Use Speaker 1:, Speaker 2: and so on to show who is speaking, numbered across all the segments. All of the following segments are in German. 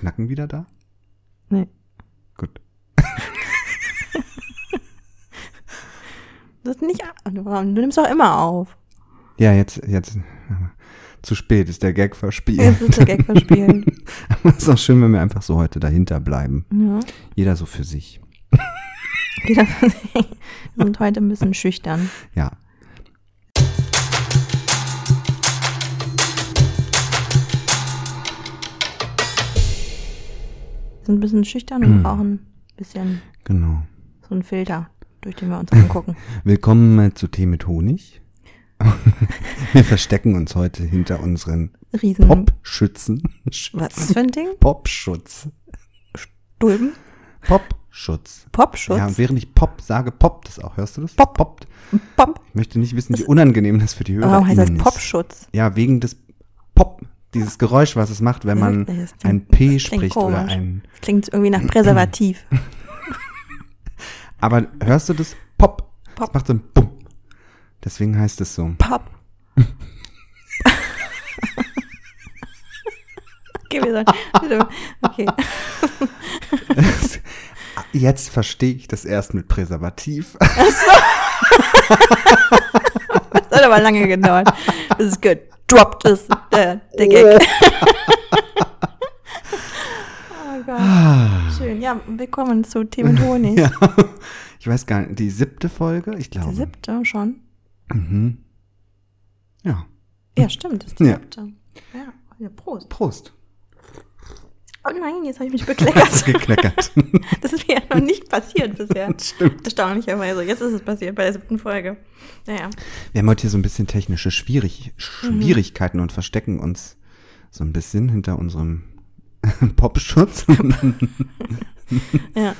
Speaker 1: Knacken wieder da?
Speaker 2: Nee.
Speaker 1: Gut.
Speaker 2: Das nicht. Du nimmst doch immer auf.
Speaker 1: Ja, jetzt, jetzt. Zu spät ist der Gag verspielt.
Speaker 2: Jetzt ist der Gag verspielt.
Speaker 1: Aber es ist auch schön, wenn wir einfach so heute dahinter bleiben.
Speaker 2: ja.
Speaker 1: Jeder so für sich.
Speaker 2: Jeder für sich. Wir sind heute ein bisschen schüchtern.
Speaker 1: Ja.
Speaker 2: Sind ein bisschen schüchtern und brauchen ein bisschen
Speaker 1: Genau.
Speaker 2: so einen Filter, durch den wir uns angucken.
Speaker 1: Willkommen zu Tee mit Honig. wir verstecken uns heute hinter unseren
Speaker 2: Riesen.
Speaker 1: Popschützen.
Speaker 2: Was ist für ein Ding?
Speaker 1: Popschutz.
Speaker 2: Dulben?
Speaker 1: Popschutz.
Speaker 2: Popschutz?
Speaker 1: Ja, und während ich Pop sage, poppt es auch. Hörst du das?
Speaker 2: Pop.
Speaker 1: Poppt.
Speaker 2: Pop.
Speaker 1: Ich möchte nicht wissen, wie unangenehm das für die Hörer
Speaker 2: Warum heißt das
Speaker 1: ist.
Speaker 2: Popschutz?
Speaker 1: Ja, wegen des dieses Geräusch, was es macht, wenn man
Speaker 2: das klingt-
Speaker 1: ein P
Speaker 2: das
Speaker 1: spricht oder
Speaker 2: komisch.
Speaker 1: ein.
Speaker 2: Das klingt irgendwie nach Präservativ.
Speaker 1: Aber hörst du das? Pop.
Speaker 2: Pop.
Speaker 1: Das macht so ein Bumm. Deswegen heißt es so.
Speaker 2: Pop. okay, wir sollen. Okay.
Speaker 1: Jetzt verstehe ich das erst mit Präservativ.
Speaker 2: Das hat aber lange gedauert, bis es gedroppt ist, der, der Gag. oh Gott. Schön. Ja, willkommen zu Tee mit Honig.
Speaker 1: ja. Ich weiß gar nicht, die siebte Folge, ich glaube.
Speaker 2: Die siebte schon.
Speaker 1: Ja.
Speaker 2: Ja, stimmt, das ist die
Speaker 1: Ja.
Speaker 2: siebte. Ja, ja, Prost.
Speaker 1: Prost.
Speaker 2: Oh nein, jetzt habe ich mich bekleckert.
Speaker 1: Gekleckert.
Speaker 2: Das ist mir ja noch nicht passiert bisher.
Speaker 1: Stimmt.
Speaker 2: Erstaunlicherweise. Jetzt ist es passiert bei der siebten Folge. Naja.
Speaker 1: Wir haben heute hier so ein bisschen technische Schwierig Schwierigkeiten und verstecken uns so ein bisschen hinter unserem Popschutz.
Speaker 2: Ja.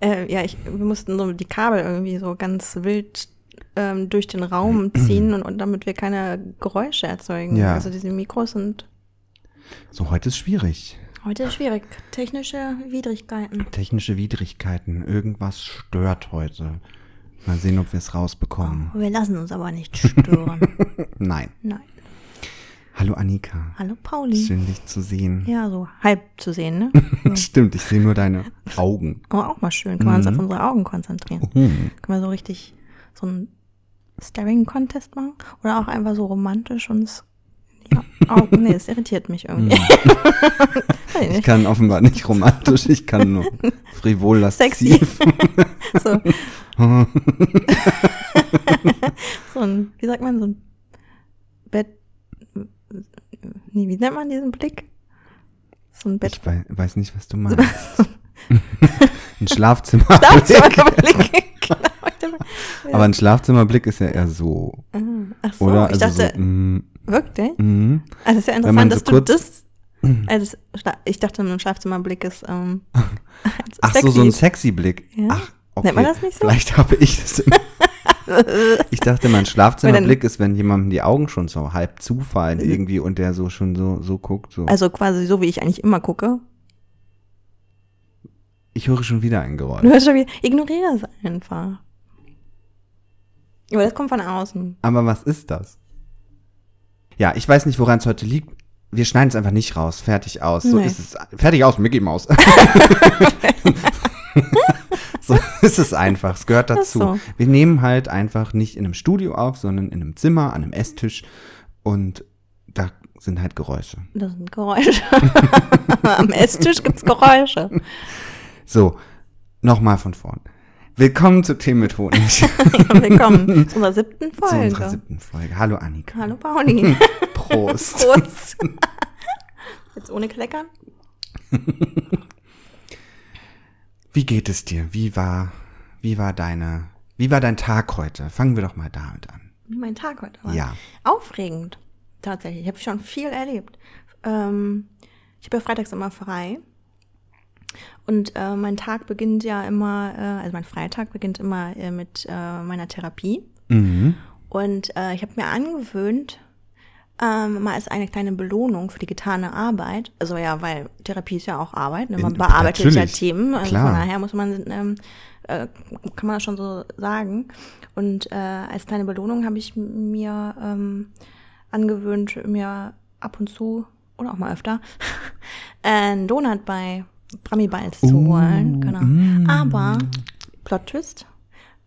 Speaker 2: Äh, ja, ich, wir mussten so die Kabel irgendwie so ganz wild ähm, durch den Raum ziehen und, und damit wir keine Geräusche erzeugen.
Speaker 1: Ja.
Speaker 2: Also diese Mikros sind
Speaker 1: so, heute ist schwierig.
Speaker 2: Heute schwierig. Technische Widrigkeiten.
Speaker 1: Technische Widrigkeiten. Irgendwas stört heute. Mal sehen, ob wir es rausbekommen.
Speaker 2: Wir lassen uns aber nicht stören.
Speaker 1: Nein.
Speaker 2: Nein.
Speaker 1: Hallo Annika.
Speaker 2: Hallo Pauli.
Speaker 1: Schön, dich zu sehen.
Speaker 2: Ja, so halb zu sehen, ne?
Speaker 1: Stimmt, ich sehe nur deine Augen.
Speaker 2: Aber auch mal schön. Können wir uns auf unsere Augen konzentrieren.
Speaker 1: Hm.
Speaker 2: Können wir so richtig so einen Staring-Contest machen? Oder auch einfach so romantisch uns ja, Augen. Nee, das irritiert mich irgendwie. Weiß ich
Speaker 1: kann offenbar nicht romantisch, ich kann nur frivol
Speaker 2: Sexy.
Speaker 1: lasziv.
Speaker 2: So. so ein, wie sagt man, so ein Bett. Nee, wie nennt man diesen Blick? So ein Bett.
Speaker 1: Ich wei- weiß nicht, was du meinst. Ein Schlafzimmer.
Speaker 2: Schlafzimmerblick. genau.
Speaker 1: Aber ein Schlafzimmerblick ist ja eher so,
Speaker 2: Ach so,
Speaker 1: oder?
Speaker 2: ich
Speaker 1: Also
Speaker 2: dachte,
Speaker 1: so, mm,
Speaker 2: wirklich?
Speaker 1: mm.
Speaker 2: Ah, das ist ja interessant, dass
Speaker 1: so
Speaker 2: du
Speaker 1: kurz-
Speaker 2: das. Also ich dachte, ein Schlafzimmerblick ist. Ähm,
Speaker 1: Ach
Speaker 2: sexy.
Speaker 1: so, so ein sexy Blick.
Speaker 2: Ja.
Speaker 1: Ach, okay.
Speaker 2: Nennt man das nicht so?
Speaker 1: Vielleicht habe ich das. Im ich dachte, mein Schlafzimmerblick ist, wenn jemandem die Augen schon so halb zufallen irgendwie und der so schon so, so guckt. So.
Speaker 2: Also quasi so, wie ich eigentlich immer gucke.
Speaker 1: ich höre schon wieder ein Geräusch.
Speaker 2: Du hörst schon wieder, ignoriere es einfach. Aber das kommt von außen.
Speaker 1: Aber was ist das? Ja, ich weiß nicht, woran es heute liegt. Wir schneiden es einfach nicht raus. Fertig aus. So
Speaker 2: Nee.
Speaker 1: ist es. Fertig aus, Mickey Maus. so ist es einfach. Es gehört dazu.
Speaker 2: so.
Speaker 1: Wir nehmen halt einfach nicht in einem Studio auf, sondern in einem Zimmer, an einem Esstisch. Und da sind halt Geräusche.
Speaker 2: Das sind Geräusche. Am Esstisch gibt's Geräusche.
Speaker 1: So, nochmal von vorn. Willkommen zu Themen mit Honig.
Speaker 2: Willkommen zu unserer siebten
Speaker 1: zu
Speaker 2: Folge.
Speaker 1: unserer siebten Folge. Hallo Annika.
Speaker 2: Hallo Pauli.
Speaker 1: Prost.
Speaker 2: Prost. Jetzt ohne Kleckern?
Speaker 1: Wie geht es dir? Wie war, wie war deine, wie war dein Tag heute? Fangen wir doch mal damit an.
Speaker 2: Wie mein Tag heute war.
Speaker 1: Ja.
Speaker 2: Aufregend. Tatsächlich. Ich habe schon viel erlebt. Ähm, ich habe ja freitags immer frei. Und äh, mein Tag beginnt ja immer, äh, also mein Freitag beginnt immer äh, mit äh, meiner Therapie.
Speaker 1: Mhm.
Speaker 2: Und äh, ich habe mir angewöhnt, ähm, mal als eine kleine Belohnung für die getane Arbeit, also ja, weil Therapie ist ja auch Arbeit, ne? man
Speaker 1: In-
Speaker 2: bearbeitet ja Themen, also
Speaker 1: klar.
Speaker 2: von daher muss man, ähm, äh, kann man das schon so sagen. Und äh, als kleine Belohnung habe ich mir ähm, angewöhnt, mir ab und zu oder auch mal öfter, einen Donut bei Brami Balls zu holen. Genau.
Speaker 1: mm.
Speaker 2: Aber, Plot Twist,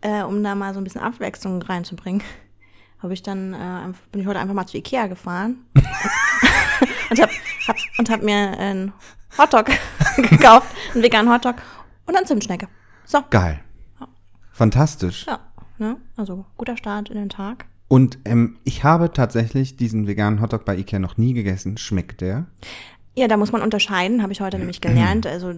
Speaker 2: äh, um da mal so ein bisschen Abwechslung reinzubringen, habe ich dann, äh, bin ich heute einfach mal zu Ikea gefahren und habe hab, und hab mir einen Hotdog gekauft, einen veganen Hotdog und eine Zimtschnecke. So,
Speaker 1: Geil. Fantastisch.
Speaker 2: ja, ne? also guter Start in den Tag.
Speaker 1: Und ähm, ich habe tatsächlich diesen veganen Hotdog bei Ikea noch nie gegessen. Schmeckt der?
Speaker 2: Ja, da muss man unterscheiden, habe ich heute nämlich gelernt. Also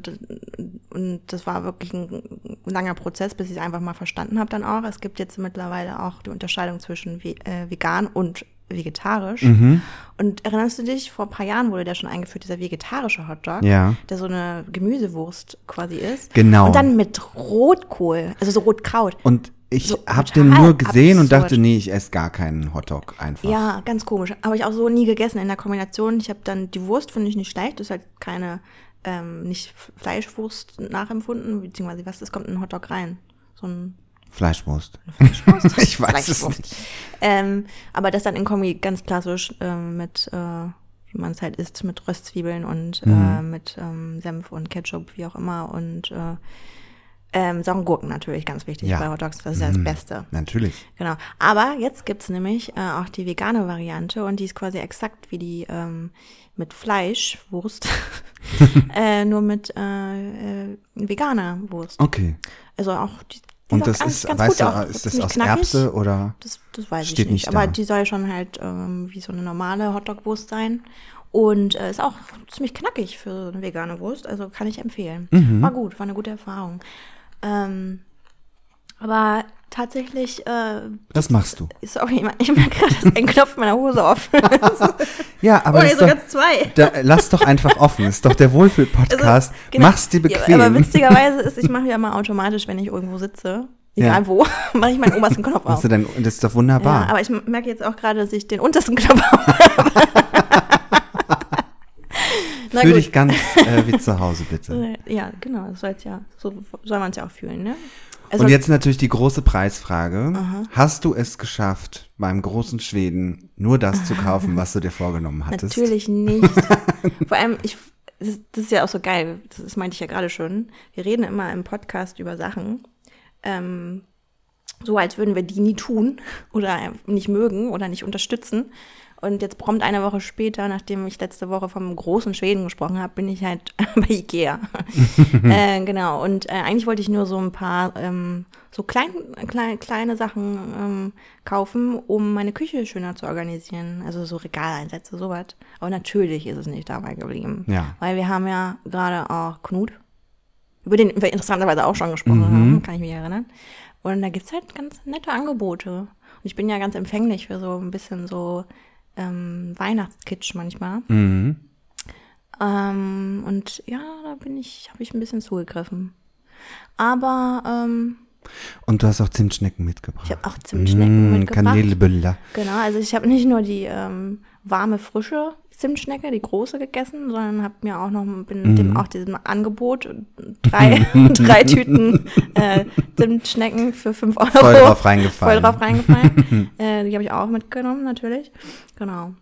Speaker 2: und das war wirklich ein langer Prozess, bis ich es einfach mal verstanden habe dann auch. Es gibt jetzt mittlerweile auch die Unterscheidung zwischen äh, vegan und vegetarisch. Und erinnerst du dich, vor ein paar Jahren wurde der schon eingeführt, dieser vegetarische Hotdog,
Speaker 1: Ja.
Speaker 2: der so eine Gemüsewurst quasi ist.
Speaker 1: Genau.
Speaker 2: Und dann mit Rotkohl, also so Rotkraut.
Speaker 1: Und ich
Speaker 2: So
Speaker 1: habe den nur gesehen und
Speaker 2: absurd.
Speaker 1: dachte, nee, ich esse gar keinen Hotdog einfach.
Speaker 2: Ja, ganz komisch. Habe ich auch so nie gegessen in der Kombination. Ich habe dann die Wurst, finde ich nicht schlecht. Das ist halt keine, ähm, nicht Fleischwurst nachempfunden, beziehungsweise was, es kommt in einen Hotdog rein. So ein
Speaker 1: Fleischwurst.
Speaker 2: Fleischwurst.
Speaker 1: Ich weiß es
Speaker 2: Fleischwurst.
Speaker 1: nicht.
Speaker 2: Ähm, aber das dann in Kombi ganz klassisch ähm, mit, äh, wie man es halt isst, mit Röstzwiebeln und äh,
Speaker 1: Mhm.
Speaker 2: mit ähm, Senf und Ketchup, wie auch immer. Und äh, ähm, Saurengurken natürlich, ganz wichtig
Speaker 1: Ja.
Speaker 2: bei Hotdogs. Das ist ja das
Speaker 1: Mhm.
Speaker 2: Beste.
Speaker 1: Natürlich.
Speaker 2: Genau. Aber jetzt gibt's nämlich äh, auch die vegane Variante und die ist quasi exakt wie die ähm, mit Fleischwurst, äh, nur mit äh, äh, veganer Wurst.
Speaker 1: Okay.
Speaker 2: Also auch die, die
Speaker 1: Und das ist,
Speaker 2: ganz
Speaker 1: weißt du,
Speaker 2: auch,
Speaker 1: ist das aus
Speaker 2: knackig.
Speaker 1: Erbse oder?
Speaker 2: Das, das weiß
Speaker 1: Steht
Speaker 2: ich nicht.
Speaker 1: nicht
Speaker 2: Aber die soll schon halt ähm, wie so eine normale Hotdog-Wurst sein. Und äh, ist auch ziemlich knackig für eine vegane Wurst. Also kann ich empfehlen.
Speaker 1: Mhm.
Speaker 2: War gut, war eine gute Erfahrung. Ähm, aber tatsächlich, äh,
Speaker 1: Das machst du.
Speaker 2: sorry, ich merke gerade, dass ein Knopf meiner Hose auf.
Speaker 1: Ja, aber
Speaker 2: oh,
Speaker 1: das
Speaker 2: nee,
Speaker 1: ist doch,
Speaker 2: sogar zwei.
Speaker 1: da, lass doch einfach offen. Ist doch der Wohlfühl-Podcast.
Speaker 2: Also, genau.
Speaker 1: Mach's dir
Speaker 2: Ja,
Speaker 1: bequem.
Speaker 2: aber witzigerweise ist, ich mache ja mal automatisch, wenn ich irgendwo sitze, egal
Speaker 1: Ja.
Speaker 2: wo, mache ich meinen obersten Knopf auf.
Speaker 1: Du das ist doch
Speaker 2: Ja,
Speaker 1: wunderbar.
Speaker 2: aber ich merke jetzt auch gerade, dass ich den untersten Knopf auf Na
Speaker 1: Fühl
Speaker 2: gut.
Speaker 1: dich ganz äh, wie zu Hause, bitte.
Speaker 2: Ja, genau, das soll ja, so soll man es ja auch fühlen, ne? Also,
Speaker 1: Und jetzt natürlich die große Preisfrage. Hast du es geschafft, beim großen Schweden nur das zu kaufen, was du dir vorgenommen hattest?
Speaker 2: Natürlich nicht. Vor allem, ich, das, das ist ja auch so geil, das meinte ich ja gerade schon. Wir reden immer im Podcast über Sachen, ähm, so als würden wir die nie tun oder nicht mögen oder nicht unterstützen. Und jetzt prompt eine Woche später, nachdem ich letzte Woche vom großen Schweden gesprochen habe, bin ich halt bei Ikea. äh, genau. Und äh, eigentlich wollte ich nur so ein paar ähm, so klein, klein, kleine Sachen ähm, kaufen, um meine Küche schöner zu organisieren. Also so Regaleinsätze, sowas. Aber natürlich ist es nicht dabei geblieben.
Speaker 1: Ja.
Speaker 2: Weil wir haben ja gerade auch Knut, über den wir interessanterweise auch schon gesprochen haben, kann ich mich erinnern. Und da gibt's halt ganz nette Angebote. Und ich bin ja ganz empfänglich für so ein bisschen so ähm, Weihnachtskitsch manchmal.
Speaker 1: Mhm.
Speaker 2: Ähm, und ja, da bin ich, habe ich ein bisschen zugegriffen. Aber ähm,
Speaker 1: Und du hast auch Zimtschnecken mitgebracht.
Speaker 2: ich habe auch Zimtschnecken
Speaker 1: Mm,
Speaker 2: mitgebracht.
Speaker 1: Kanelbüller.
Speaker 2: Genau, also ich habe nicht nur die ähm, warme, frische Zimtschnecke, die große gegessen, sondern habe mir auch noch, bin
Speaker 1: Mhm.
Speaker 2: dem auch diesem Angebot drei, drei Tüten äh, Zimtschnecken für fünf Euro.
Speaker 1: Voll drauf reingefallen.
Speaker 2: Voll drauf reingefallen. äh, die habe ich auch mitgenommen, natürlich. Genau.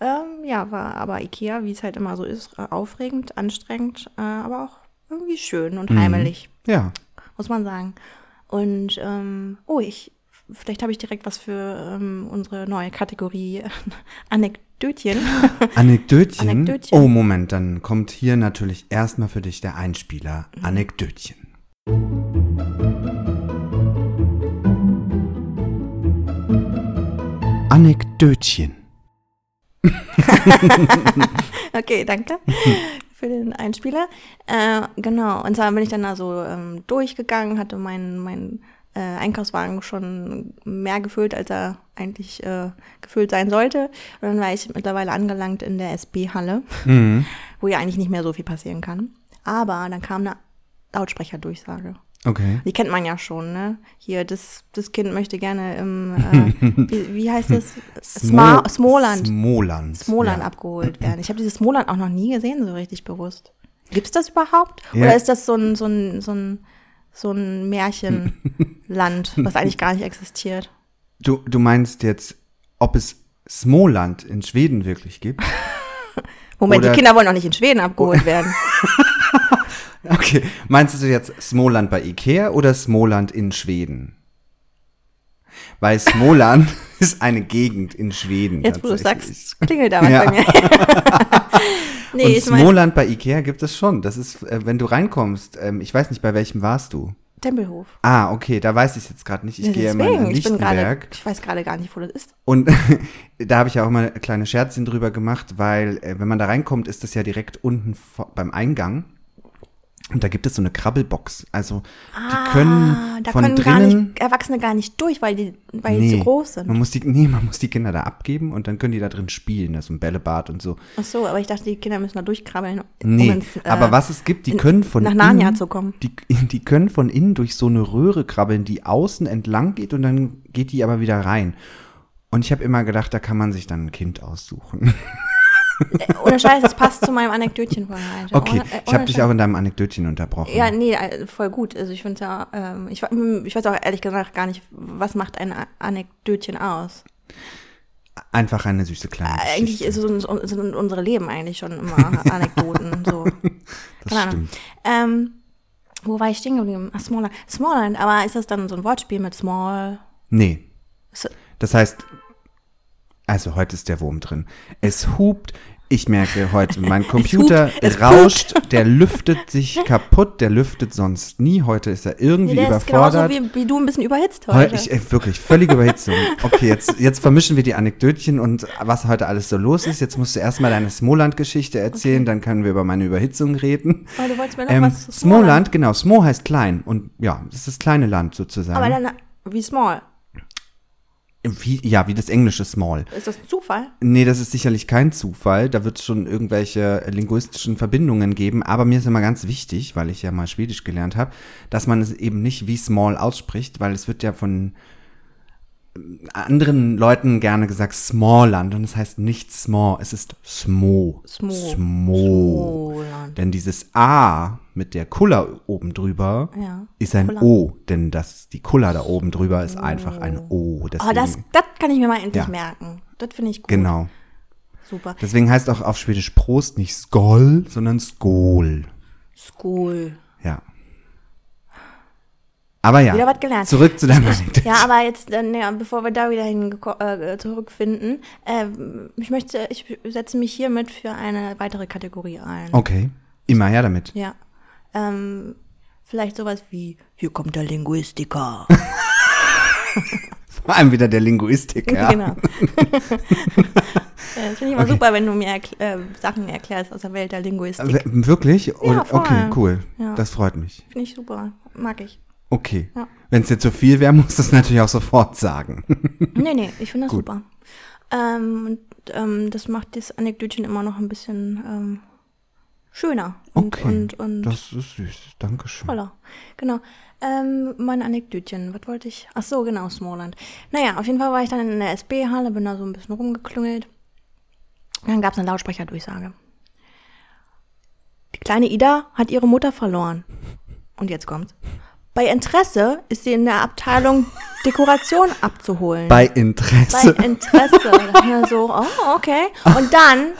Speaker 2: Ähm, ja, war aber Ikea, wie es halt immer so ist, äh, aufregend, anstrengend, äh, aber auch irgendwie schön und heimelig
Speaker 1: Ja.
Speaker 2: muss man sagen. Und ähm, oh, ich vielleicht habe ich direkt was für ähm, unsere neue Kategorie Anekdötchen.
Speaker 1: Anekdötchen.
Speaker 2: Anekdötchen.
Speaker 1: Oh, Moment, dann kommt hier natürlich erstmal für dich der Einspieler.
Speaker 2: Mhm.
Speaker 1: Anekdötchen. Anekdötchen.
Speaker 2: okay, danke für den Einspieler. Äh, genau, und zwar bin ich dann da so ähm, durchgegangen, hatte meinen mein, äh, Einkaufswagen schon mehr gefüllt, als er eigentlich äh, gefüllt sein sollte. Und dann war ich mittlerweile angelangt in der SB-Halle,
Speaker 1: Mhm.
Speaker 2: wo ja eigentlich nicht mehr so viel passieren kann. Aber dann kam eine Lautsprecherdurchsage.
Speaker 1: Okay.
Speaker 2: Die kennt man ja schon, ne? Hier, das, das Kind möchte gerne im, äh, wie, wie heißt das?
Speaker 1: Smo-
Speaker 2: Smoland.
Speaker 1: Smoland.
Speaker 2: Smoland
Speaker 1: ja.
Speaker 2: abgeholt werden. Ich habe dieses Smoland auch noch nie gesehen, so richtig bewusst. Gibt's das überhaupt?
Speaker 1: Ja.
Speaker 2: Oder ist das so ein, so ein, so ein, so ein Märchenland, was eigentlich gar nicht existiert?
Speaker 1: Du, du meinst jetzt, ob es Smoland in Schweden wirklich gibt?
Speaker 2: Moment,
Speaker 1: Oder-
Speaker 2: die Kinder wollen auch nicht in Schweden abgeholt werden.
Speaker 1: Okay, meinst du jetzt Smoland bei Ikea oder Smoland in Schweden? Weil Smoland ist eine Gegend in Schweden.
Speaker 2: Jetzt, wo du sagst, klingelt da was
Speaker 1: Ja.
Speaker 2: bei mir. Nee,
Speaker 1: Und Smoland bei Ikea gibt es schon. Das ist, äh, wenn du reinkommst, ähm, ich weiß nicht, bei welchem warst du?
Speaker 2: Tempelhof.
Speaker 1: Ah, okay, da weiß ich es jetzt gerade nicht. Ich gehe immer
Speaker 2: Deswegen,
Speaker 1: in
Speaker 2: ich bin gerade,
Speaker 1: Lichtenberg.
Speaker 2: ich weiß gerade gar nicht, wo das ist.
Speaker 1: Und da habe ich ja auch mal kleine Scherzchen drüber gemacht, weil äh, wenn man da reinkommt, ist das ja direkt unten vor, beim Eingang. Und da gibt es so eine Krabbelbox. Also die können
Speaker 2: Ah, da
Speaker 1: von
Speaker 2: können gar
Speaker 1: drinnen.
Speaker 2: nicht, Erwachsene gar nicht durch, weil die, weil die
Speaker 1: nee,
Speaker 2: zu groß sind.
Speaker 1: Man muss die, nee, man muss die Kinder da abgeben und dann können die da drin spielen. Ist ein Bällebad und so.
Speaker 2: Ach so, aber ich dachte, die Kinder müssen da durchkrabbeln.
Speaker 1: Nee,
Speaker 2: um ins, äh,
Speaker 1: aber was es gibt, die
Speaker 2: in-
Speaker 1: können von
Speaker 2: nach Narnia
Speaker 1: innen,
Speaker 2: zu kommen.
Speaker 1: Die, die können von innen durch so eine Röhre krabbeln, die außen entlang geht und dann geht die aber wieder rein. Und ich habe immer gedacht, da kann man sich dann ein Kind aussuchen.
Speaker 2: Ohne Scheiß, das passt zu meinem Anekdötchen von heute.
Speaker 1: Okay,
Speaker 2: Ohne, äh,
Speaker 1: ich habe
Speaker 2: ohne
Speaker 1: dich auch in deinem Anekdötchen unterbrochen.
Speaker 2: Ja, nee, äh, voll gut. Also ich finde ja, ähm, ich, ich weiß auch ehrlich gesagt gar nicht, was macht ein Anekdötchen aus.
Speaker 1: Einfach eine süße kleine
Speaker 2: Äh, Eigentlich ist uns- sind unsere Leben eigentlich schon immer Anekdoten. so.
Speaker 1: das
Speaker 2: Keine Ahnung.
Speaker 1: stimmt.
Speaker 2: Ähm, wo war ich stehen geblieben? Ach, Smallland. Smallland, aber ist das dann so ein Wortspiel mit Small?
Speaker 1: Nee, das heißt, also heute ist der Wurm drin. Es hupt, ich merke heute, mein Computer
Speaker 2: hupt, es
Speaker 1: rauscht, der lüftet sich kaputt, der lüftet sonst nie. Heute ist er irgendwie
Speaker 2: der ist genauso
Speaker 1: überfordert.
Speaker 2: wie, wie du ein bisschen überhitzt
Speaker 1: Heu-
Speaker 2: heute.
Speaker 1: Ich, äh, wirklich, völlige Überhitzung. Okay, jetzt, jetzt vermischen wir die Anekdötchen und was heute alles so los ist. Jetzt musst du erstmal deine Smoland-Geschichte erzählen, dann können wir über meine Überhitzung reden.
Speaker 2: aber du wolltest mir noch
Speaker 1: Ähm,
Speaker 2: was zu
Speaker 1: Smoland, genau, Smo heißt klein und ja, das ist das kleine Land sozusagen.
Speaker 2: Aber dann, wie Small?
Speaker 1: Wie, ja, wie das englische Small.
Speaker 2: Ist das ein Zufall?
Speaker 1: Nee, das ist sicherlich kein Zufall. Da wird es schon irgendwelche linguistischen Verbindungen geben. Aber mir ist immer ganz wichtig, weil ich ja mal Schwedisch gelernt habe, dass man es eben nicht wie small ausspricht, weil es wird ja von ähm, anderen Leuten gerne gesagt Smallland und es heißt nicht small, es ist smo.
Speaker 2: Smo.
Speaker 1: Smo.
Speaker 2: Smoland.
Speaker 1: Denn dieses A mit der Kulla oben drüber
Speaker 2: Ja,
Speaker 1: ist ein
Speaker 2: Kulla.
Speaker 1: O, denn das, die Kulla da oben drüber ist einfach ein O.
Speaker 2: Oh,
Speaker 1: Deswegen,
Speaker 2: das, das kann ich mir mal endlich
Speaker 1: Ja.
Speaker 2: merken. Das finde ich gut.
Speaker 1: genau.
Speaker 2: Super.
Speaker 1: Deswegen heißt auch auf Schwedisch Prost nicht Skol, sondern Skol.
Speaker 2: School.
Speaker 1: Ja. Aber ja,
Speaker 2: Wieder was gelernt.
Speaker 1: zurück zu deinem Anekdote.
Speaker 2: Ja, aber jetzt, äh, ja, bevor wir da wieder hin äh, zurückfinden, äh, ich möchte, ich setze mich hiermit für eine weitere Kategorie ein.
Speaker 1: Okay, immer her damit.
Speaker 2: Ja. Ähm, vielleicht sowas wie, hier kommt der Linguistiker.
Speaker 1: Vor allem wieder der Linguistik, ja.
Speaker 2: Genau. Ja, das finde ich immer super, wenn du mir erkl äh, Sachen erklärst aus der Welt der Linguistik.
Speaker 1: W- Wirklich? Oder-
Speaker 2: voll.
Speaker 1: okay, cool.
Speaker 2: Ja.
Speaker 1: Das freut mich.
Speaker 2: Finde ich super. Mag ich.
Speaker 1: Okay.
Speaker 2: Ja.
Speaker 1: Wenn es jetzt zu viel wäre, musst du es natürlich auch sofort sagen.
Speaker 2: Nee, nee, ich finde das
Speaker 1: Gut.
Speaker 2: super. Ähm, und ähm, das macht das Anekdötchen immer noch ein bisschen ähm, schöner und,
Speaker 1: Okay,
Speaker 2: und, und
Speaker 1: das ist süß. Dankeschön.
Speaker 2: toller. Genau. Ähm, mein Anekdötchen, was wollte ich? Ach so, genau, Smallland. Naja, auf jeden Fall war ich dann in der SB-Halle, bin da so ein bisschen rumgeklüngelt. Dann gab es eine Lautsprecherdurchsage. Die kleine Ida hat ihre Mutter verloren. Und jetzt kommt's. Bei Interesse ist sie in der Abteilung Dekoration abzuholen.
Speaker 1: Bei Interesse.
Speaker 2: Bei Interesse. Mir so, oh, okay. Und dann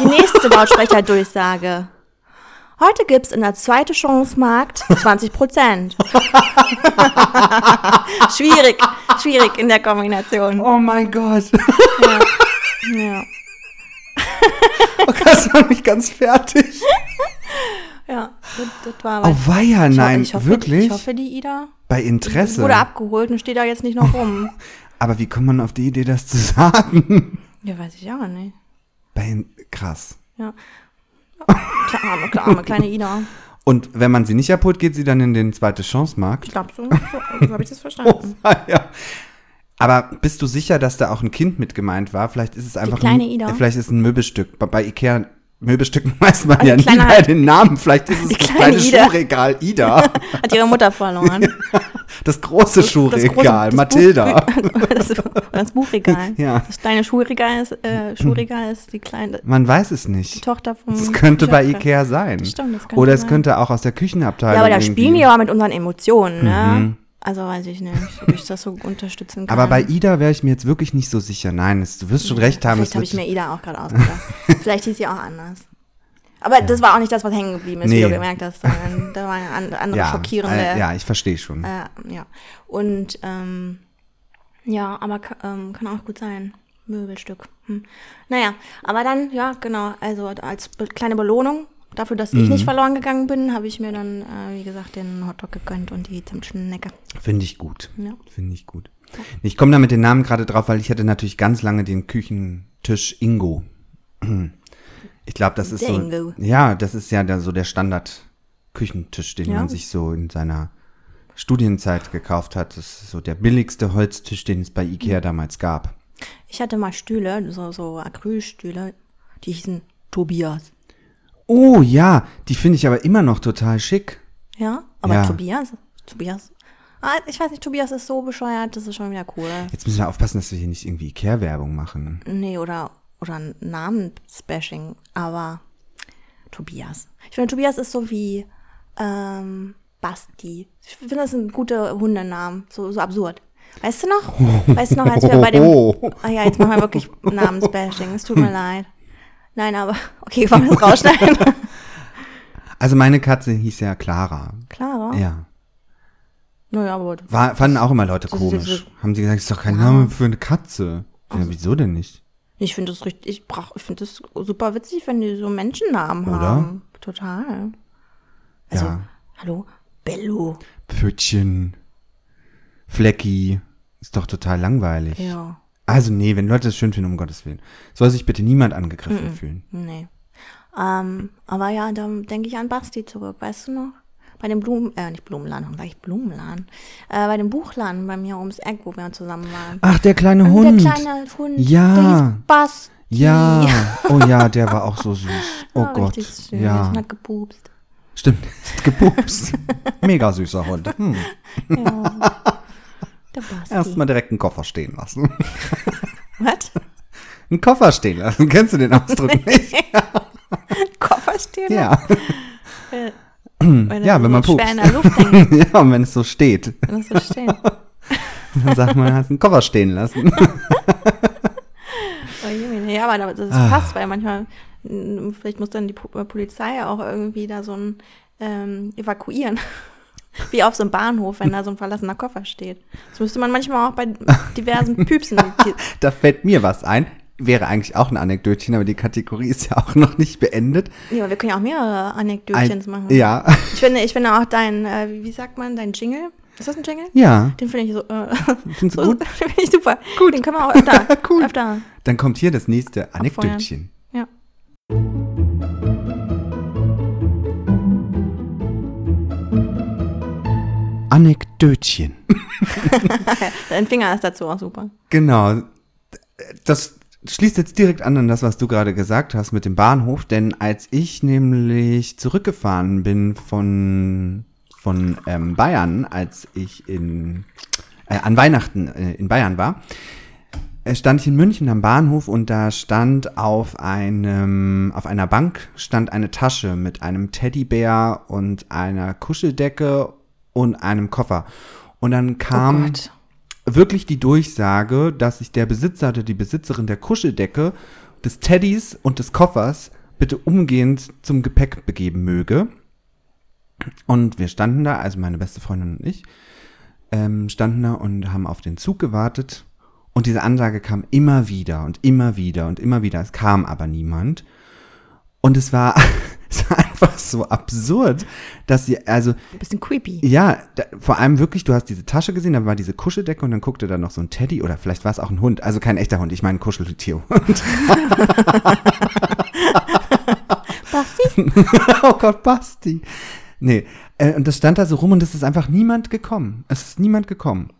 Speaker 2: die nächste Lautsprecherdurchsage. Heute gibt's in der zweite Chance Markt 20 Prozent. schwierig, schwierig in der Kombination.
Speaker 1: oh mein Gott.
Speaker 2: Ja,
Speaker 1: Oh, das war mich ganz fertig.
Speaker 2: ja das, das war
Speaker 1: Oh weia, nein,
Speaker 2: ich hoffe,
Speaker 1: wirklich?
Speaker 2: Ich hoffe, die Ida
Speaker 1: Bei Interesse.
Speaker 2: wurde abgeholt und steht da jetzt nicht noch rum.
Speaker 1: Aber wie kommt man auf die Idee, das zu sagen?
Speaker 2: Ja, weiß ich auch nicht.
Speaker 1: Bei krass.
Speaker 2: Ja. Klar, klar, kleine Ida.
Speaker 1: Und wenn man sie nicht abholt, geht sie dann in den zweite Chance-Markt?
Speaker 2: Ich glaube, so, so, so habe ich das verstanden.
Speaker 1: ja. Aber bist du sicher, dass da auch ein Kind mit gemeint war? Vielleicht ist es einfach
Speaker 2: kleine
Speaker 1: ein,
Speaker 2: Ida.
Speaker 1: Vielleicht ist es ein Möbelstück. Bei, Ikea Möbelstücken weiß man
Speaker 2: Also
Speaker 1: ja nie den Namen. Vielleicht ist es
Speaker 2: Die
Speaker 1: das
Speaker 2: kleine
Speaker 1: kleine
Speaker 2: Ida.
Speaker 1: Schuhregal Ida.
Speaker 2: Hat ihre Mutter verloren.
Speaker 1: Das große Schuhregal.
Speaker 2: das
Speaker 1: Mathilda.
Speaker 2: Buch, das, das Buchregal.
Speaker 1: Ja.
Speaker 2: Das kleine Schuhregal ist, äh, Schuhregal ist die kleine
Speaker 1: Man weiß es nicht.
Speaker 2: Tochter vom.
Speaker 1: Es könnte bei. Ikea sein.
Speaker 2: Das stimmt, das könnte
Speaker 1: Oder es
Speaker 2: sein.
Speaker 1: könnte auch aus der Küchenabteilung
Speaker 2: Ja, aber da
Speaker 1: irgendwie-
Speaker 2: spielen die ja mit unseren Emotionen, ne? Also weiß ich nicht, ob ich das so unterstützen kann.
Speaker 1: Aber bei Ida wäre ich mir jetzt wirklich nicht so sicher. Nein, es, du wirst schon recht haben.
Speaker 2: Vielleicht habe ich mir Ida auch gerade ausgedacht. Vielleicht hieß sie auch anders. Aber das war auch nicht das, was hängen geblieben ist, wie
Speaker 1: Nee.
Speaker 2: du gemerkt hast. Da war eine an- andere
Speaker 1: ja,
Speaker 2: schockierende.
Speaker 1: äh, ja, ich verstehe schon.
Speaker 2: Äh, ja. Und ähm, ja, aber ähm, kann auch gut sein. Möbelstück. Hm. Naja, aber dann, ja, genau, also als kleine Belohnung dafür, dass ich
Speaker 1: Mhm.
Speaker 2: nicht verloren gegangen bin, habe ich mir dann, äh, wie gesagt, den Hotdog gegönnt und die Zimtschnecke.
Speaker 1: Finde ich gut.
Speaker 2: Ja.
Speaker 1: Finde ich gut. Ich komme da mit den Namen gerade drauf, weil ich hatte natürlich ganz lange den Küchentisch Ingo. Ich glaube, das ist
Speaker 2: Der
Speaker 1: so. Ja, das ist ja der, so der Standard-Küchentisch, den
Speaker 2: Ja.
Speaker 1: man sich so in seiner Studienzeit gekauft hat. Das ist so der billigste Holztisch, den es bei Ikea damals gab.
Speaker 2: Ich hatte mal Stühle, so, so Acrylstühle, die hießen Tobias.
Speaker 1: Oh ja, die finde ich aber immer noch total schick.
Speaker 2: Ja, aber
Speaker 1: Ja.
Speaker 2: Tobias, Tobias. Ah, ich weiß nicht, Tobias ist so bescheuert, das ist schon wieder cool.
Speaker 1: Jetzt müssen wir aufpassen, dass wir hier nicht irgendwie Ikea-Werbung machen.
Speaker 2: Nee, oder, oder Namensbashing, aber Tobias. Ich finde, Tobias ist so wie ähm, Basti. Ich finde, das sind gute Hundenamen, so, so absurd. Weißt du noch? Weißt du noch, als wir bei dem. Ah ja, jetzt machen wir wirklich Namensbashing. Es tut mir leid. Nein, aber. Okay, wollen wir das rausschneiden?
Speaker 1: Also meine Katze hieß ja Clara.
Speaker 2: Clara?
Speaker 1: Ja.
Speaker 2: Naja, aber.
Speaker 1: War, fanden auch immer Leute
Speaker 2: Das
Speaker 1: komisch. Haben sie gesagt, ist doch kein Name für eine Katze. Ja, wieso denn nicht?
Speaker 2: Ich finde das richtig, ich brauch, ich finde das super witzig, wenn die so Menschennamen
Speaker 1: Oder?
Speaker 2: haben. Total. Also,
Speaker 1: Ja.
Speaker 2: hallo? Bello.
Speaker 1: Pfötchen, Flecki. Ist doch total langweilig.
Speaker 2: Ja.
Speaker 1: Also nee, wenn Leute das schön finden, um Gottes Willen. Soll sich bitte niemand angegriffen fühlen.
Speaker 2: Nee. Ähm, aber ja, da denke ich an Basti zurück, weißt du noch? Bei dem Blumen, äh, nicht Blumenladen, warum ich Blumenladen? Äh, bei dem Buchladen bei mir ums Eck, wo wir zusammen waren.
Speaker 1: Ach, der kleine
Speaker 2: Und
Speaker 1: Hund.
Speaker 2: Der kleine Hund,
Speaker 1: Ja.
Speaker 2: der hieß Basti.
Speaker 1: Ja. Oh ja, der war auch so süß. Oh
Speaker 2: Ja,
Speaker 1: Gott.
Speaker 2: richtig süß.
Speaker 1: Ja.
Speaker 2: Und hat gepupst.
Speaker 1: Stimmt. Gepupst. Mega süßer Hund. Hm.
Speaker 2: Ja.
Speaker 1: Erstmal direkt einen Koffer stehen lassen.
Speaker 2: Was?
Speaker 1: Einen Koffer stehen lassen. Kennst du den Ausdruck nicht?
Speaker 2: Koffer stehen?
Speaker 1: Ja.
Speaker 2: Wenn
Speaker 1: Ja, wenn man pupst.
Speaker 2: schwer in der Luft hängt,
Speaker 1: ja, und wenn es so steht,
Speaker 2: wenn das so steht.
Speaker 1: dann sagt man, hast einen Koffer stehen lassen.
Speaker 2: Oh. Ja, aber das
Speaker 1: Ah.
Speaker 2: passt, weil manchmal, vielleicht muss dann die äh, Polizei auch irgendwie da so ein ähm, evakuieren. Wie auf so einem Bahnhof, wenn da so ein verlassener Koffer steht. Das müsste man manchmal auch bei diversen Püpsen.
Speaker 1: Da fällt mir was ein. Wäre eigentlich auch ein Anekdötchen, aber die Kategorie ist ja auch noch nicht beendet.
Speaker 2: Ja, aber wir können ja auch mehrere Anekdötchens
Speaker 1: Ein,
Speaker 2: machen.
Speaker 1: Ja,
Speaker 2: Ich finde, ich finde auch dein, äh, wie- sagt man, dein Jingle? Ist das ein Jingle?
Speaker 1: ja.
Speaker 2: Den finde ich so, äh,
Speaker 1: Findest du
Speaker 2: so
Speaker 1: gut?
Speaker 2: finde ich super. Gut. Den können wir auch öfter.
Speaker 1: Cool.
Speaker 2: öfter.
Speaker 1: Dann kommt hier das nächste Anekdötchen.
Speaker 2: Ja.
Speaker 1: Anekdötchen.
Speaker 2: Dein Finger ist dazu auch super.
Speaker 1: Genau. Das schließt jetzt direkt an an das, was du gerade gesagt hast mit dem Bahnhof, denn als ich nämlich zurückgefahren bin von, von ähm, Bayern, als ich in, äh, an Weihnachten äh, in Bayern war, äh, stand ich in München am Bahnhof und da stand auf einem, auf einer Bank stand eine Tasche mit einem Teddybär und einer Kuscheldecke und einem Koffer. Und dann kam
Speaker 2: oh.
Speaker 1: Wirklich die Durchsage, dass sich der Besitzer oder die Besitzerin der Kuscheldecke, des Teddys und des Koffers bitte umgehend zum Gepäck begeben möge. Und wir standen da, also meine beste Freundin und ich, ähm, standen da und haben auf den Zug gewartet. Und diese Ansage kam immer wieder und immer wieder und immer wieder. Es kam aber niemand. Und es war, es war einfach so absurd, dass sie, also
Speaker 2: Ein bisschen creepy.
Speaker 1: ja, da, vor allem wirklich, du hast diese Tasche gesehen, da war diese Kuscheldecke und dann guckte da noch so ein Teddy oder vielleicht war es auch ein Hund, also kein echter Hund, ich meine ein Kuscheltierhund.
Speaker 2: Basti?
Speaker 1: oh Gott, Basti. Nee, äh, und das stand da so rum und es ist einfach niemand gekommen. Es ist niemand gekommen.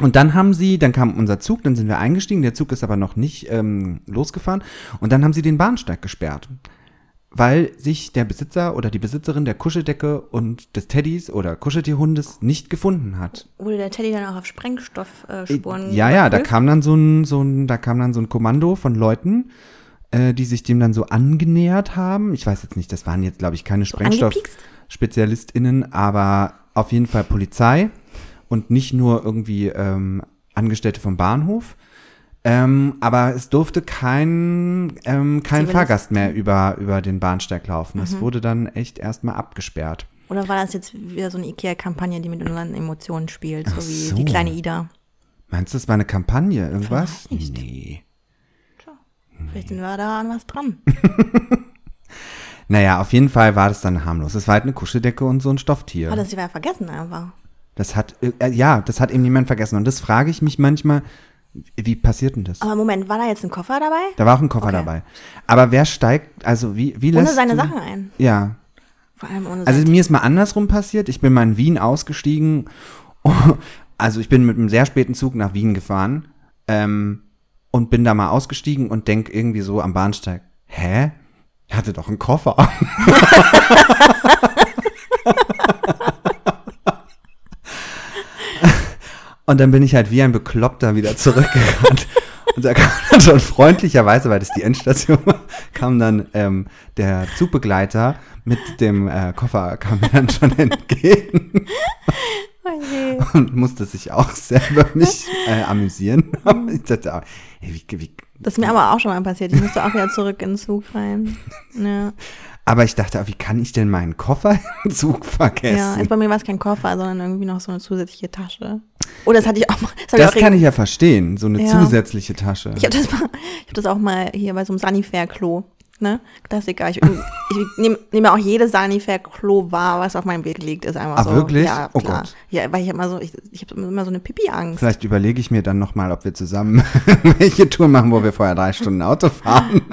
Speaker 1: Und dann haben sie, dann kam unser Zug, dann sind wir eingestiegen, der Zug ist aber noch nicht ähm, losgefahren und dann haben sie den Bahnsteig gesperrt. Weil sich der Besitzer oder die Besitzerin der Kuscheldecke und des Teddys oder Kuscheltierhundes nicht gefunden hat.
Speaker 2: Wurde der Teddy dann auch auf Sprengstoffspuren äh, Spuren
Speaker 1: Ja, ja, da kam dann so ein, so ein, da kam dann so ein Kommando von Leuten, äh, die sich dem dann so angenähert haben. Ich weiß jetzt nicht, das waren jetzt, glaube ich, keine
Speaker 2: angepiekst?
Speaker 1: Sprengstoffspezialistinnen, aber auf jeden Fall Polizei. und nicht nur irgendwie ähm, Angestellte vom Bahnhof. Ähm, aber es durfte kein, ähm, kein Fahrgast mehr über, über den Bahnsteig laufen.
Speaker 2: Mhm.
Speaker 1: Es wurde dann echt erstmal abgesperrt.
Speaker 2: Oder war das jetzt wieder so eine Ikea-Kampagne, die mit unseren Emotionen spielt, so
Speaker 1: Ach
Speaker 2: wie
Speaker 1: so.
Speaker 2: die kleine Ida?
Speaker 1: Meinst du, das war eine Kampagne, irgendwas?
Speaker 2: Vielleicht nicht.
Speaker 1: Nee.
Speaker 2: Vielleicht sind wir da an was dran.
Speaker 1: Naja, auf jeden Fall war das dann harmlos. Es war halt eine Kuscheldecke und so ein Stofftier.
Speaker 2: Hat das ja vergessen einfach.
Speaker 1: Das hat, äh, ja, das hat eben niemand vergessen. Und das frage ich mich manchmal, wie passiert denn das?
Speaker 2: Aber Moment, war da jetzt ein Koffer dabei?
Speaker 1: Da war auch ein Koffer
Speaker 2: Okay.
Speaker 1: dabei. Aber wer steigt, also wie, wie
Speaker 2: Ohne
Speaker 1: lässt
Speaker 2: seine
Speaker 1: du,
Speaker 2: Sachen ein.
Speaker 1: Ja.
Speaker 2: Vor allem ohne
Speaker 1: Also mir ist mal andersrum passiert. Ich bin mal in Wien ausgestiegen. Also ich bin mit einem sehr späten Zug nach Wien gefahren ähm, und bin da mal ausgestiegen und denk irgendwie so am Bahnsteig, hä? Ich hatte doch einen Koffer. und dann bin ich halt wie ein Bekloppter wieder zurückgerannt. Und da kam dann schon freundlicherweise, weil das die Endstation war, kam dann ähm, der Zugbegleiter mit dem äh, Koffer, kam mir dann schon entgegen
Speaker 2: Oh je.
Speaker 1: und musste sich auch sehr über mich äh, amüsieren. Aber ich dachte, auch, ey, wie, wie,
Speaker 2: Das ist mir aber auch schon mal passiert. Ich musste auch wieder zurück in den Zug rein. Ja,
Speaker 1: aber ich dachte, auch, wie kann ich denn meinen Koffer im Zug
Speaker 2: ja
Speaker 1: vergessen?
Speaker 2: also bei mir war es kein Koffer, sondern irgendwie noch so eine zusätzliche Tasche. Oh, das hatte ich auch mal. Das,
Speaker 1: das
Speaker 2: auch
Speaker 1: kann ich ja verstehen, so eine
Speaker 2: Ja.
Speaker 1: zusätzliche Tasche.
Speaker 2: Ich habe das, mal- ich hab das auch mal hier bei so einem Sanifair-Klo. Ne? Klassiker. Ich, ich nehme nehm auch jedes Sanifair-Klo wahr, was auf meinem Weg liegt. Ist einfach
Speaker 1: Ah,
Speaker 2: so.
Speaker 1: wirklich?
Speaker 2: Ja,
Speaker 1: Oh
Speaker 2: klar.
Speaker 1: Gott.
Speaker 2: Ja, weil ich immer so, ich, ich habe immer so eine Pipi-Angst.
Speaker 1: Vielleicht überlege ich mir dann nochmal, ob wir zusammen welche Tour machen, wo wir vorher drei Stunden Auto fahren.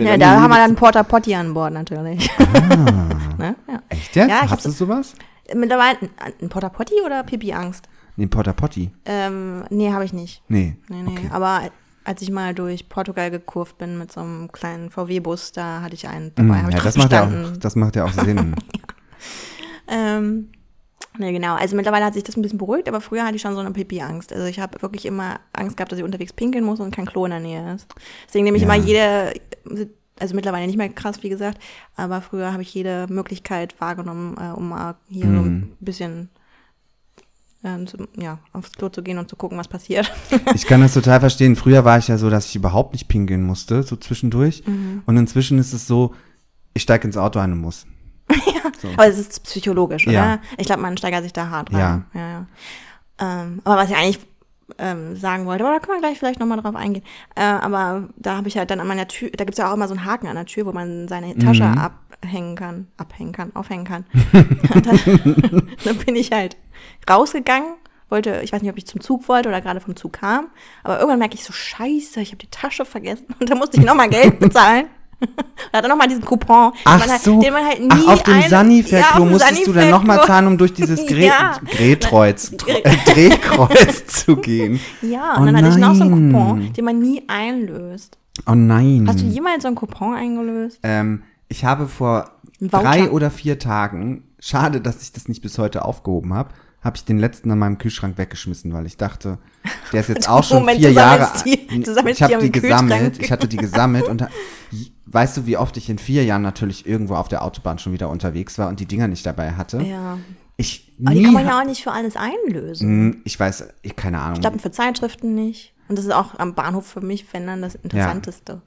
Speaker 2: Ja, da haben wir dann Porta Potty an Bord natürlich. ne? ja.
Speaker 1: Echt jetzt?
Speaker 2: Ja,
Speaker 1: Hast du sowas?
Speaker 2: Mittlerweile ein, ein Porta Potty oder Pipi-Angst?
Speaker 1: Nee, Porta Potti.
Speaker 2: Ähm, nee, habe ich nicht.
Speaker 1: Nee.
Speaker 2: Nee, nee.
Speaker 1: Okay.
Speaker 2: Aber als ich mal durch Portugal gekurvt bin mit so einem kleinen VW-Bus, da hatte ich einen dabei.
Speaker 1: Hm,
Speaker 2: hab ich
Speaker 1: ja, das macht ja, auch, das macht ja auch Sinn.
Speaker 2: Ähm, ne, genau. Also mittlerweile hat sich das ein bisschen beruhigt, aber früher hatte ich schon so eine Pipi-Angst. Also ich habe wirklich immer Angst gehabt, dass ich unterwegs pinkeln muss und kein Klo in der Nähe ist. Deswegen nehme ich
Speaker 1: Ja.
Speaker 2: immer jede, also mittlerweile nicht mehr krass, wie gesagt, aber früher habe ich jede Möglichkeit wahrgenommen, äh, um mal hier so
Speaker 1: Mhm.
Speaker 2: ein bisschen ähm, zu, ja, aufs Klo zu gehen und zu gucken, was passiert.
Speaker 1: Ich kann das total verstehen. Früher war ich ja so, dass ich überhaupt nicht pinkeln musste, so zwischendurch.
Speaker 2: Mhm.
Speaker 1: Und inzwischen ist es so, ich steige ins Auto ein und muss. So.
Speaker 2: Aber es ist psychologisch, oder?
Speaker 1: Ja.
Speaker 2: Ich glaube, man steigert sich da hart rein.
Speaker 1: Ja.
Speaker 2: ja, ja. Ähm, aber was ich eigentlich ähm, sagen wollte, aber da können wir gleich vielleicht nochmal drauf eingehen. Äh, aber da habe ich halt dann an meiner Tür, da gibt's ja auch immer so einen Haken an der Tür, wo man seine Tasche
Speaker 1: Mhm.
Speaker 2: Abhängen kann, abhängen kann, aufhängen kann. Dann, dann bin ich halt rausgegangen, wollte, ich weiß nicht, ob ich zum Zug wollte oder gerade vom Zug kam, aber irgendwann merke ich so, scheiße, ich habe die Tasche vergessen und da musste ich nochmal Geld bezahlen. Da hat er nochmal diesen Coupon,
Speaker 1: Ach
Speaker 2: den man, halt,
Speaker 1: so.
Speaker 2: den man halt nie
Speaker 1: Ach, auf dem Sanifair-Klo
Speaker 2: Ja,
Speaker 1: musstest du dann nochmal zahlen, um durch dieses Gre
Speaker 2: Ja.
Speaker 1: Äh, Drehkreuz zu gehen.
Speaker 2: Ja,
Speaker 1: Oh
Speaker 2: und dann hatte ich noch so einen
Speaker 1: nein.
Speaker 2: Coupon, den man nie einlöst.
Speaker 1: Oh nein.
Speaker 2: Hast du jemals so einen Coupon eingelöst?
Speaker 1: Ähm, ich habe vor drei oder vier Tagen, schade, dass ich das nicht bis heute aufgehoben habe, habe ich den letzten an meinem Kühlschrank weggeschmissen, weil ich dachte, der ist jetzt auch schon
Speaker 2: Moment,
Speaker 1: vier Jahre
Speaker 2: die-
Speaker 1: alt. Ich habe
Speaker 2: die
Speaker 1: gesammelt, ich hatte die gesammelt und weißt du, wie oft ich in vier Jahren natürlich irgendwo auf der Autobahn schon wieder unterwegs war und die Dinger nicht dabei hatte?
Speaker 2: Ja.
Speaker 1: Ich
Speaker 2: Aber die kann man ja auch nicht für alles einlösen.
Speaker 1: Hm, Ich weiß, ich keine Ahnung.
Speaker 2: Ich glaube, für Zeitschriften nicht. Und das ist auch am Bahnhof für mich, wenn dann das Interessanteste.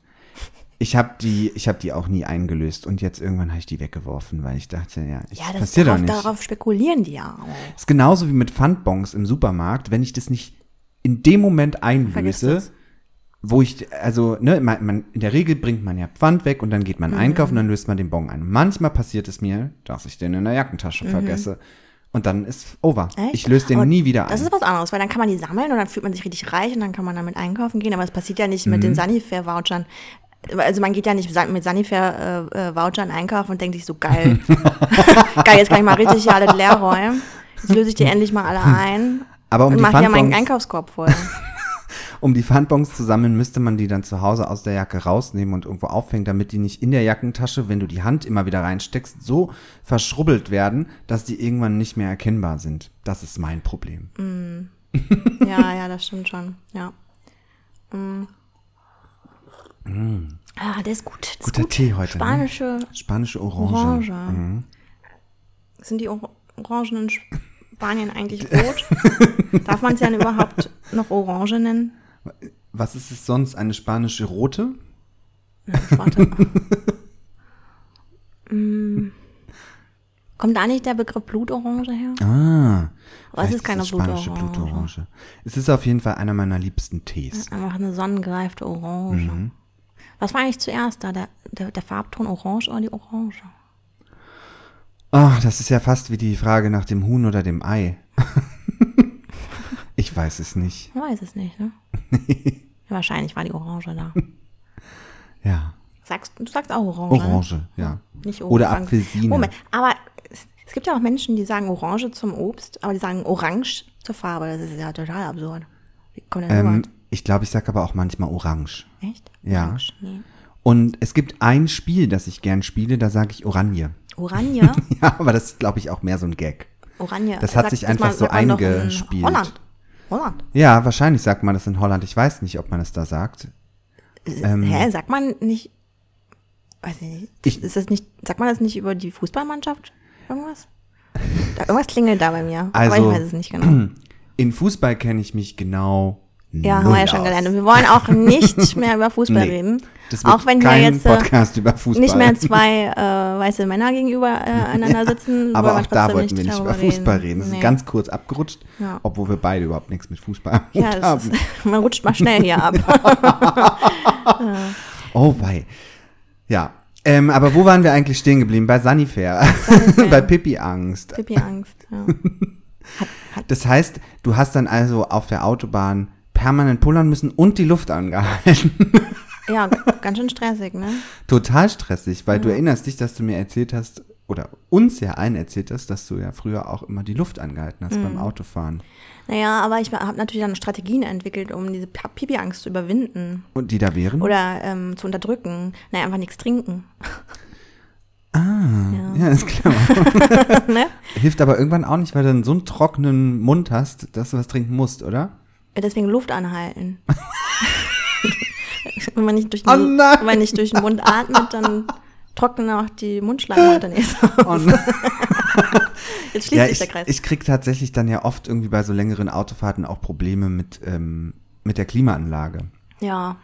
Speaker 1: Ich habe die, ich habe die auch nie eingelöst und jetzt irgendwann habe ich die weggeworfen, weil ich dachte, ja, ich,
Speaker 2: Ja, das
Speaker 1: passiert doch
Speaker 2: darauf,
Speaker 1: nicht.
Speaker 2: darauf spekulieren die ja auch.
Speaker 1: ist genauso wie mit Pfandbons im Supermarkt, wenn ich das nicht in dem Moment einlöse, wo ich, also, ne, man, man, in der Regel bringt man ja Pfand weg und dann geht
Speaker 2: Mhm.
Speaker 1: man einkaufen, dann löst man den Bon ein. Manchmal passiert es mir, dass ich den in der Jackentasche vergesse. Und dann ist over.
Speaker 2: Mhm. Echt?
Speaker 1: Ich löse den
Speaker 2: Aber
Speaker 1: nie wieder ein.
Speaker 2: Das ist was anderes, weil dann kann man die sammeln und dann fühlt man sich richtig reich und dann kann man damit einkaufen gehen. Aber das passiert ja nicht mit den Sanifair-Vouchern. Also man geht ja nicht mit Sanifair-Vouchern einkaufen und denkt sich so, geil. geil, jetzt kann ich mal richtig hier alles leer räumen. Jetzt löse ich die endlich mal alle ein
Speaker 1: Aber um
Speaker 2: und mache ja meinen Einkaufskorb voll.
Speaker 1: Um die Pfandbons zu sammeln, müsste man die dann zu Hause aus der Jacke rausnehmen und irgendwo aufhängen, damit die nicht in der Jackentasche, wenn du die Hand immer wieder reinsteckst, so verschrubbelt werden, dass die irgendwann nicht mehr erkennbar sind. Das ist mein Problem.
Speaker 2: Ja, ja, das stimmt schon. Ja. Mm. Ah, der ist gut. Der ist
Speaker 1: Guter
Speaker 2: gut.
Speaker 1: Tee heute. Ne?
Speaker 2: Spanische
Speaker 1: Spanische Orange.
Speaker 2: Orange. Sind die Or orangenen Sch- Spanien eigentlich rot? Darf man es ja überhaupt noch Orange nennen?
Speaker 1: Was ist es sonst? Eine spanische rote?
Speaker 2: Warte. Mm. Kommt da nicht der Begriff Blutorange her?
Speaker 1: Ah.
Speaker 2: Aber es ist keine
Speaker 1: spanische
Speaker 2: Blutorange.
Speaker 1: Blutorange. Es ist auf jeden Fall einer meiner liebsten Tees.
Speaker 2: Einfach eine sonnengereifte Orange.
Speaker 1: Mhm.
Speaker 2: Was war eigentlich zuerst da? Der, der, der Farbton Orange oder die Orange?
Speaker 1: Ach, das ist ja fast wie die Frage nach dem Huhn oder dem Ei. ich weiß es nicht.
Speaker 2: Ich weiß es nicht, ne? wahrscheinlich war die Orange da.
Speaker 1: Ja.
Speaker 2: Sagst, du sagst auch Orange. ne?
Speaker 1: Orange, ja.
Speaker 2: Nicht
Speaker 1: Oder
Speaker 2: Orange.
Speaker 1: Apfelsine.
Speaker 2: Moment, aber es- gibt ja auch Menschen, die sagen Orange zum Obst, aber die sagen Orange zur Farbe. Das ist ja total absurd. Wie kommt denn
Speaker 1: Ähm? Ich glaube, ich sage aber auch manchmal Orange.
Speaker 2: Echt?
Speaker 1: ja.
Speaker 2: Orange? Nee.
Speaker 1: Und es gibt ein Spiel, das ich gern spiele, da sage ich Oranje.
Speaker 2: Oranje?
Speaker 1: Ja, aber das ist, glaube ich, auch mehr so ein Gag.
Speaker 2: Oranje.
Speaker 1: Das hat
Speaker 2: Sagt-
Speaker 1: sich einfach so
Speaker 2: man in
Speaker 1: eingespielt.
Speaker 2: Holland. Holland.
Speaker 1: Ja, wahrscheinlich sagt man das in Holland. Ich weiß nicht, ob man es da sagt. Ähm.
Speaker 2: Hä, sagt man nicht, weiß ich nicht,
Speaker 1: Ich-
Speaker 2: ist das nicht, sagt man das nicht über die Fußballmannschaft? Irgendwas? Da, irgendwas klingelt da bei mir, aber
Speaker 1: Also,
Speaker 2: ich weiß es nicht genau.
Speaker 1: In Fußball kenne ich mich genau
Speaker 2: Ja, haben wir ja schon
Speaker 1: aus.
Speaker 2: gelernt. Und wir wollen auch nicht mehr über Fußball
Speaker 1: Nee,
Speaker 2: reden. Auch wenn
Speaker 1: kein
Speaker 2: jetzt äh,
Speaker 1: Podcast über Fußball.
Speaker 2: nicht mehr zwei äh, weiße Männer gegenüber äh, einander sitzen.
Speaker 1: Aber
Speaker 2: wollen
Speaker 1: auch da wollten wir nicht über Fußball reden. Das
Speaker 2: Nee.
Speaker 1: ist ganz kurz abgerutscht,
Speaker 2: Ja.
Speaker 1: obwohl wir beide überhaupt nichts mit Fußball
Speaker 2: ja,
Speaker 1: haben.
Speaker 2: ist, man rutscht mal schnell hier ab.
Speaker 1: Oh wei. Ja. Ähm, aber wo waren wir eigentlich stehen geblieben? Bei Sunnyfair. Bei Pippi Angst.
Speaker 2: Pippi Angst. Ja.
Speaker 1: Das heißt, du hast dann also auf der Autobahn permanent pullern müssen und die Luft angehalten.
Speaker 2: ja, ganz schön stressig, ne?
Speaker 1: Total stressig, weil du erinnerst dich, dass du mir erzählt hast, oder uns ja allen erzählt hast, dass du ja früher auch immer die Luft angehalten hast
Speaker 2: Mhm.
Speaker 1: beim Autofahren.
Speaker 2: Naja, aber ich habe natürlich dann Strategien entwickelt, um diese Pipi-Angst zu überwinden
Speaker 1: Und die da wären?
Speaker 2: oder ähm, zu unterdrücken. Naja, einfach nichts trinken.
Speaker 1: ja, ist klar.
Speaker 2: ne?
Speaker 1: Hilft aber irgendwann auch nicht, weil du dann so einen trockenen Mund hast, dass du was trinken musst, oder?
Speaker 2: Deswegen Luft anhalten. wenn, man nicht durch den,
Speaker 1: Oh
Speaker 2: wenn man nicht durch den Mund atmet, dann trocknen auch die Mundschleimhäute nicht.
Speaker 1: Und
Speaker 2: Jetzt schließt
Speaker 1: ja,
Speaker 2: sich
Speaker 1: ich,
Speaker 2: der Kreis.
Speaker 1: ich krieg tatsächlich dann ja oft irgendwie bei so längeren Autofahrten auch Probleme mit, ähm, mit der Klimaanlage.
Speaker 2: ja.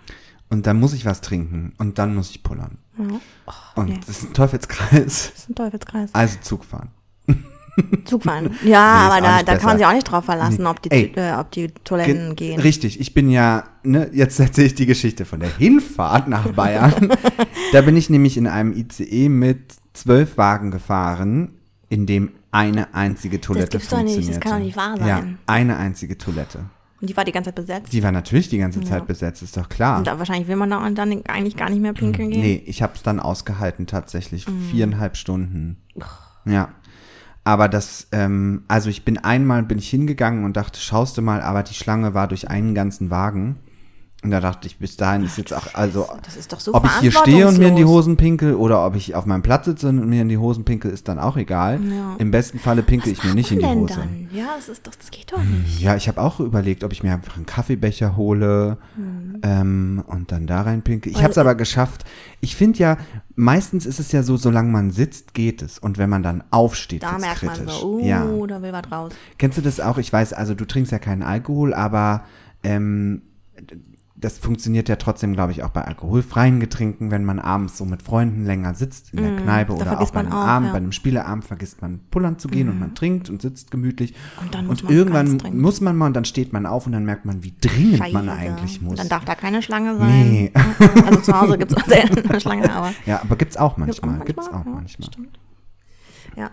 Speaker 1: Und dann muss ich was trinken und dann muss ich pullern.
Speaker 2: ja.
Speaker 1: Und
Speaker 2: nee.
Speaker 1: das ist ein Teufelskreis.
Speaker 2: Das ist ein Teufelskreis.
Speaker 1: Also Zug fahren.
Speaker 2: Zugfahren. Ja,
Speaker 1: Nee,
Speaker 2: aber da, da kann man sich auch nicht drauf verlassen, ob die,
Speaker 1: Ey.
Speaker 2: äh, ob die Toiletten
Speaker 1: Ge-
Speaker 2: gehen.
Speaker 1: Richtig, ich bin ja, ne, jetzt erzähle ich die Geschichte von der Hinfahrt nach Bayern. da bin ich nämlich in einem ICE mit zwölf Wagen gefahren, in dem eine einzige Toilette
Speaker 2: gibt's doch nicht, das
Speaker 1: funktionierte.
Speaker 2: kann doch nicht wahr
Speaker 1: Ja,
Speaker 2: sein.
Speaker 1: eine einzige Toilette.
Speaker 2: Und die war die ganze Zeit besetzt.
Speaker 1: Die war natürlich die ganze Zeit
Speaker 2: Ja.
Speaker 1: besetzt, ist doch klar.
Speaker 2: Und da, wahrscheinlich will man da und dann eigentlich gar nicht mehr pinkeln gehen.
Speaker 1: Nee, ich habe es dann ausgehalten tatsächlich.
Speaker 2: Mhm.
Speaker 1: Viereinhalb Stunden. Ja. Aber das, ähm, also ich bin einmal, bin ich hingegangen und dachte, schaust du mal, aber die Schlange war durch einen ganzen Wagen. Und da dachte ich, bis dahin ist jetzt auch, also,
Speaker 2: so
Speaker 1: ob ich hier stehe und mir in die. Hosen pinkel oder ob ich auf meinem Platz sitze und mir in die Hosen pinkel, ist dann auch egal.
Speaker 2: Ja.
Speaker 1: Im besten Falle pinkel ich mir nicht in die Hose.
Speaker 2: Dann? Ja, das ist doch, das geht doch nicht.
Speaker 1: Ja, ich habe auch überlegt, ob ich mir einfach einen Kaffeebecher hole ähm, und dann da rein pinke. Ich habe es aber geschafft. Ich finde ja, meistens ist es ja so, solange man sitzt, geht es. Und wenn man dann aufsteht,
Speaker 2: Da merkt man
Speaker 1: kritisch.
Speaker 2: so, uh,
Speaker 1: ja.
Speaker 2: da will was raus.
Speaker 1: Kennst du das auch? Ich weiß, also du trinkst ja keinen Alkohol, aber ähm, das funktioniert ja trotzdem, glaube ich, auch bei alkoholfreien Getränken, wenn man abends so mit Freunden länger sitzt in der Kneipe
Speaker 2: Mm, da
Speaker 1: oder auch bei
Speaker 2: man
Speaker 1: einem
Speaker 2: auch,
Speaker 1: Abend,
Speaker 2: ja. Mm.
Speaker 1: bei einem Spieleabend vergisst man pullern zu gehen und man trinkt und sitzt gemütlich.
Speaker 2: Und dann muss
Speaker 1: und
Speaker 2: man
Speaker 1: irgendwann muss man mal und dann steht man auf und dann merkt man, wie dringend man
Speaker 2: Scheiße.
Speaker 1: eigentlich muss.
Speaker 2: Dann darf da keine Schlange sein.
Speaker 1: Nee.
Speaker 2: Also zu Hause gibt es selten eine Schlange, aber
Speaker 1: ja, aber gibt's auch
Speaker 2: gibt's
Speaker 1: manchmal. Gibt's auch
Speaker 2: ja,
Speaker 1: manchmal.
Speaker 2: Stimmt. Ja.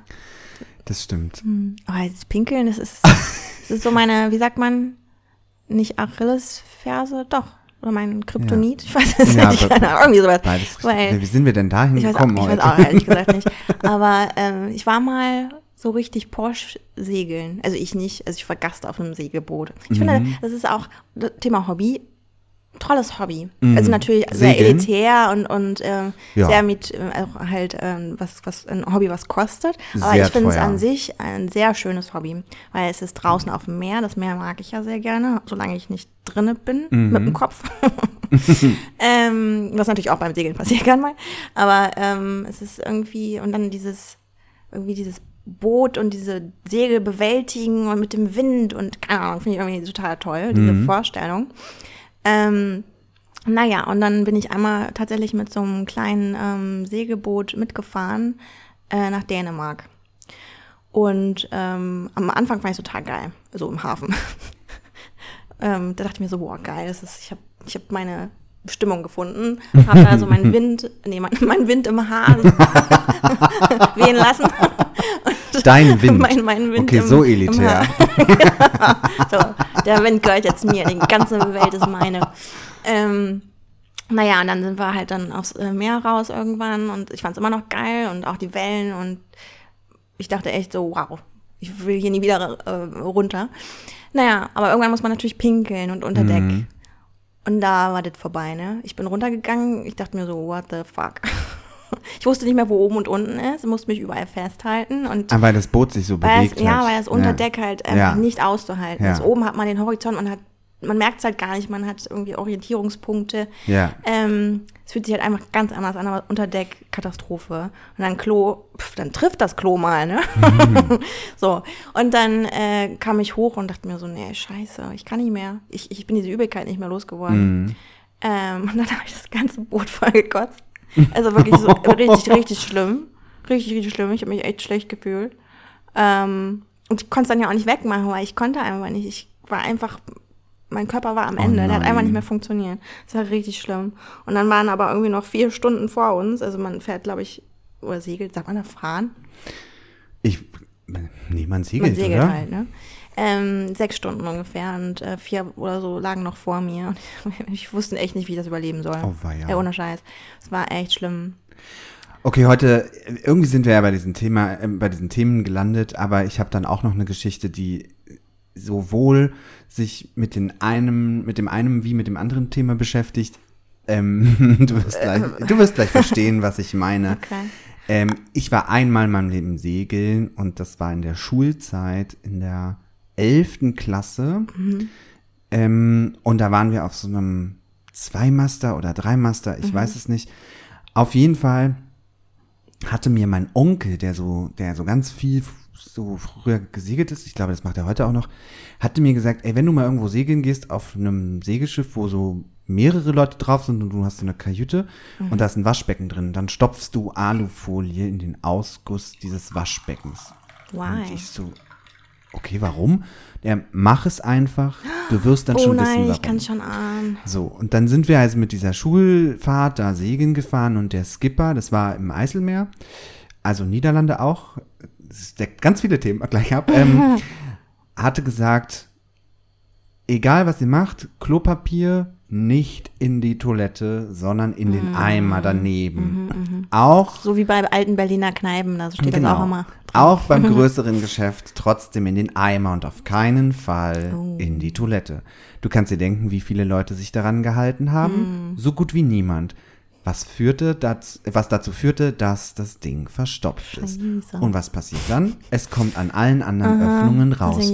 Speaker 1: Das stimmt.
Speaker 2: Aber das Pinkeln, das ist, das ist so meine, wie sagt man, nicht Achillesferse, doch. Oder mein Kryptonit, ich weiß es
Speaker 1: Ja,
Speaker 2: nicht, keine Ahnung, irgendwie sowas.
Speaker 1: Beides
Speaker 2: Weil-.
Speaker 1: Wie sind wir denn dahin
Speaker 2: Ich weiß, auch,
Speaker 1: gekommen
Speaker 2: ich weiß
Speaker 1: heute?
Speaker 2: auch ehrlich gesagt nicht. Aber ähm, ich war mal so richtig Porsche segeln. Also ich nicht, also ich war Gast auf einem Segelboot. Ich
Speaker 1: Mhm.
Speaker 2: finde, das ist auch Thema Hobby. Tolles Hobby. Also natürlich sehr
Speaker 1: Mhm. Segeln?
Speaker 2: elitär und, und ähm,
Speaker 1: Ja.
Speaker 2: sehr mit äh, halt ähm, was, was ein Hobby, was kostet. Aber
Speaker 1: Sehr
Speaker 2: ich finde es an sich ein sehr schönes Hobby, weil es ist draußen auf dem Meer. Das Meer mag ich ja sehr gerne, solange ich nicht drinne bin
Speaker 1: Mhm.
Speaker 2: mit dem Kopf. ähm, was natürlich auch beim Segeln passieren kann mal. Aber ähm, es ist irgendwie, und dann dieses, irgendwie dieses Boot und diese Segel bewältigen und mit dem Wind und keine Ahnung, finde ich irgendwie total toll, diese
Speaker 1: Mhm.
Speaker 2: Vorstellung. Ähm, naja, und dann bin ich einmal tatsächlich mit so einem kleinen ähm, Segelboot mitgefahren äh, nach Dänemark. Und ähm, am Anfang fand ich total geil, so im Hafen. ähm, da dachte ich mir so, boah, geil, das ist, ich habe ich hab meine Bestimmung gefunden, habe da so meinen Wind, nee, mein, mein Wind im Haar wehen lassen.
Speaker 1: Dein Wind.
Speaker 2: Mein, mein Wind
Speaker 1: okay,
Speaker 2: im,
Speaker 1: so elitär.
Speaker 2: So, der Wind gehört jetzt mir, die ganze Welt ist meine. Ähm, naja, und dann sind wir halt dann aufs äh, Meer raus irgendwann und ich fand es immer noch geil und auch die Wellen und ich dachte echt so, wow, ich will hier nie wieder äh, runter. Naja, aber irgendwann muss man natürlich pinkeln und unter Deck.
Speaker 1: Mhm.
Speaker 2: Und da war das vorbei, ne? Ich bin runtergegangen, ich dachte mir so, what the fuck? Ich wusste nicht mehr, wo oben und unten ist, musste mich überall festhalten und
Speaker 1: Ah, weil das Boot sich so bewegt
Speaker 2: es, ja,
Speaker 1: hat.
Speaker 2: weil das Unterdeck halt einfach
Speaker 1: Ja.
Speaker 2: nicht auszuhalten
Speaker 1: Ja.
Speaker 2: ist. Oben hat man den Horizont, man hat, man merkt es halt gar nicht, man hat irgendwie Orientierungspunkte.
Speaker 1: Ja.
Speaker 2: Ähm, es fühlt sich halt einfach ganz anders an, aber Unterdeck Katastrophe. Und dann Klo, pf, dann trifft das Klo mal, ne?
Speaker 1: Mhm.
Speaker 2: so. Und dann äh, kam ich hoch und dachte mir so, nee, scheiße, ich kann nicht mehr. Ich, ich bin diese Übelkeit nicht mehr losgeworden.
Speaker 1: Mhm.
Speaker 2: Ähm, und dann habe ich das ganze Boot voll gekotzt. Also wirklich so richtig, richtig schlimm. Richtig, richtig schlimm. Ich habe mich echt schlecht gefühlt. Ähm, und ich konnte es dann ja auch nicht wegmachen, weil ich konnte einfach nicht. Ich war einfach, mein Körper war am
Speaker 1: Oh
Speaker 2: Ende. Der hat
Speaker 1: nein.
Speaker 2: einfach nicht mehr funktioniert. Das war richtig schlimm. Und dann waren aber irgendwie noch vier Stunden vor uns. Also man fährt, glaube ich, oder segelt, sagt man da fahren?
Speaker 1: Ich, nee, man segelt,
Speaker 2: Man segelt
Speaker 1: oder?
Speaker 2: halt, ne? Ähm, sechs Stunden ungefähr und äh, vier oder so lagen noch vor mir. Und ich wusste echt nicht, wie ich das überleben soll.
Speaker 1: Oh, weia.
Speaker 2: Ey, ohne Scheiß. Es war echt schlimm.
Speaker 1: Okay, heute, irgendwie sind wir ja bei diesem Thema, äh, bei diesen Themen gelandet, aber ich habe dann auch noch eine Geschichte, die sowohl sich mit den einem, mit dem einen wie mit dem anderen Thema beschäftigt. Ähm, du, wirst gleich, du wirst gleich verstehen, was ich meine.
Speaker 2: Okay.
Speaker 1: Ähm, ich war einmal in meinem Leben segeln und das war in der Schulzeit in der 11. Klasse. Ähm, und da waren wir auf so einem Zweimaster oder Dreimaster, ich weiß es nicht. Auf jeden Fall hatte mir mein Onkel, der so, der so ganz viel so früher gesegelt ist, ich glaube, das macht er heute auch noch, hatte mir gesagt, ey, wenn du mal irgendwo segeln gehst auf einem Segelschiff, wo so mehrere Leute drauf sind und du hast so eine Kajüte und da ist ein Waschbecken drin, dann stopfst du Alufolie in den Ausguss dieses Waschbeckens. Und
Speaker 2: Why?
Speaker 1: ich so, okay, warum? Der, mach es einfach, du wirst dann
Speaker 2: Oh
Speaker 1: schon
Speaker 2: nein,
Speaker 1: wissen, warum.
Speaker 2: ich kann schon ahnen.
Speaker 1: So, und dann sind wir also mit dieser Schulfahrt da segeln gefahren und der Skipper, das war im Eiselmeer, also Niederlande auch, es deckt ganz viele Themen gleich ab, ähm, hatte gesagt, egal was ihr macht, Klopapier nicht in die Toilette, sondern in den Eimer daneben. Auch
Speaker 2: So wie bei alten Berliner Kneipen, da steht das auch immer.
Speaker 1: auch beim größeren Geschäft trotzdem in den Eimer und auf keinen Fall
Speaker 2: Oh.
Speaker 1: in die Toilette. Du kannst dir denken, wie viele Leute sich daran gehalten haben.
Speaker 2: Hm.
Speaker 1: So gut wie niemand. Was führte dazu, was dazu führte, dass das Ding verstopft ist.
Speaker 2: Scheiße.
Speaker 1: Und was passiert dann? Es kommt an allen anderen Öffnungen raus.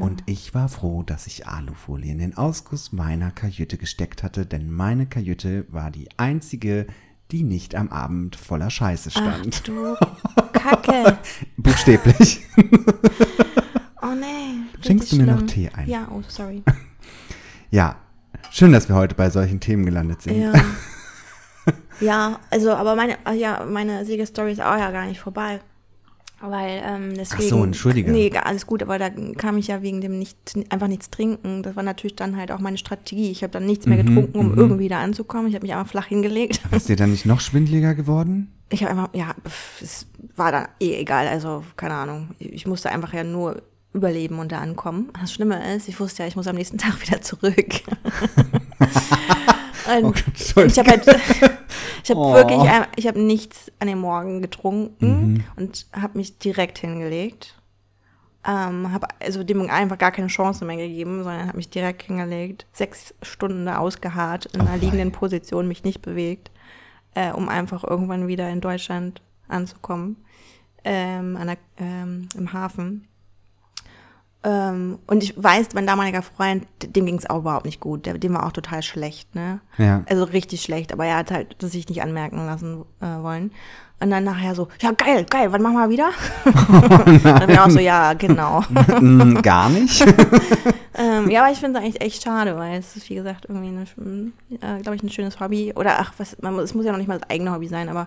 Speaker 1: Und ich war froh, dass ich Alufolie in den Ausguss meiner Kajüte gesteckt hatte, denn meine Kajüte war die einzige, die nicht am Abend voller Scheiße stand.
Speaker 2: Ach du Kacke.
Speaker 1: Buchstäblich.
Speaker 2: Oh nee.
Speaker 1: Schenkst du mir noch
Speaker 2: schlimm.
Speaker 1: Tee ein?
Speaker 2: Ja, oh sorry.
Speaker 1: Ja, schön, dass wir heute bei solchen Themen gelandet sind.
Speaker 2: Ja. ja, also, aber meine, ah ja, meine Siegesstory ist auch ja gar nicht vorbei. Weil, ähm, deswegen.
Speaker 1: so, entschuldige.
Speaker 2: Nee, alles gut, aber da kam ich ja wegen dem nicht, einfach nichts trinken. Das war natürlich dann halt auch meine Strategie. Ich habe dann nichts
Speaker 1: Mhm,
Speaker 2: mehr getrunken, um irgendwie da anzukommen. Ich habe mich einfach flach hingelegt.
Speaker 1: Ist dir dann nicht noch schwindeliger geworden?
Speaker 2: Ich habe einfach, ja, es war dann eh egal. Also, keine Ahnung. Ich musste einfach ja nur überleben und da ankommen. Das Schlimme ist, ich wusste ja, ich muss am nächsten Tag wieder zurück. und
Speaker 1: Oh Gott, Entschuldigung.
Speaker 2: ich habe halt, ich habe
Speaker 1: Oh.
Speaker 2: wirklich, ein- ich habe nichts an dem Morgen getrunken
Speaker 1: Mhm.
Speaker 2: und habe mich direkt hingelegt. Ähm, habe also dem einfach gar keine Chance mehr gegeben, sondern habe mich direkt hingelegt, sechs Stunden da ausgeharrt in
Speaker 1: Oh
Speaker 2: einer
Speaker 1: wei.
Speaker 2: liegenden Position, mich nicht bewegt, äh, um einfach irgendwann wieder in Deutschland anzukommen, ähm, der, ähm, im Hafen. Ähm, und ich weiß, mein damaliger Freund, dem ging es auch überhaupt nicht gut. Der, dem war auch total schlecht, ne?
Speaker 1: Ja.
Speaker 2: Also richtig schlecht, aber er hat halt das sich nicht anmerken lassen äh, wollen. Und dann nachher so, ja geil, geil, wann machen wir wieder? dann bin ich auch so, ja, genau.
Speaker 1: Gar nicht.
Speaker 2: ähm, ja, aber ich finde es eigentlich echt schade, weil es ist, wie gesagt, irgendwie, äh, glaube ich, ein schönes Hobby. Oder ach, was, man, es muss ja noch nicht mal das eigene Hobby sein, aber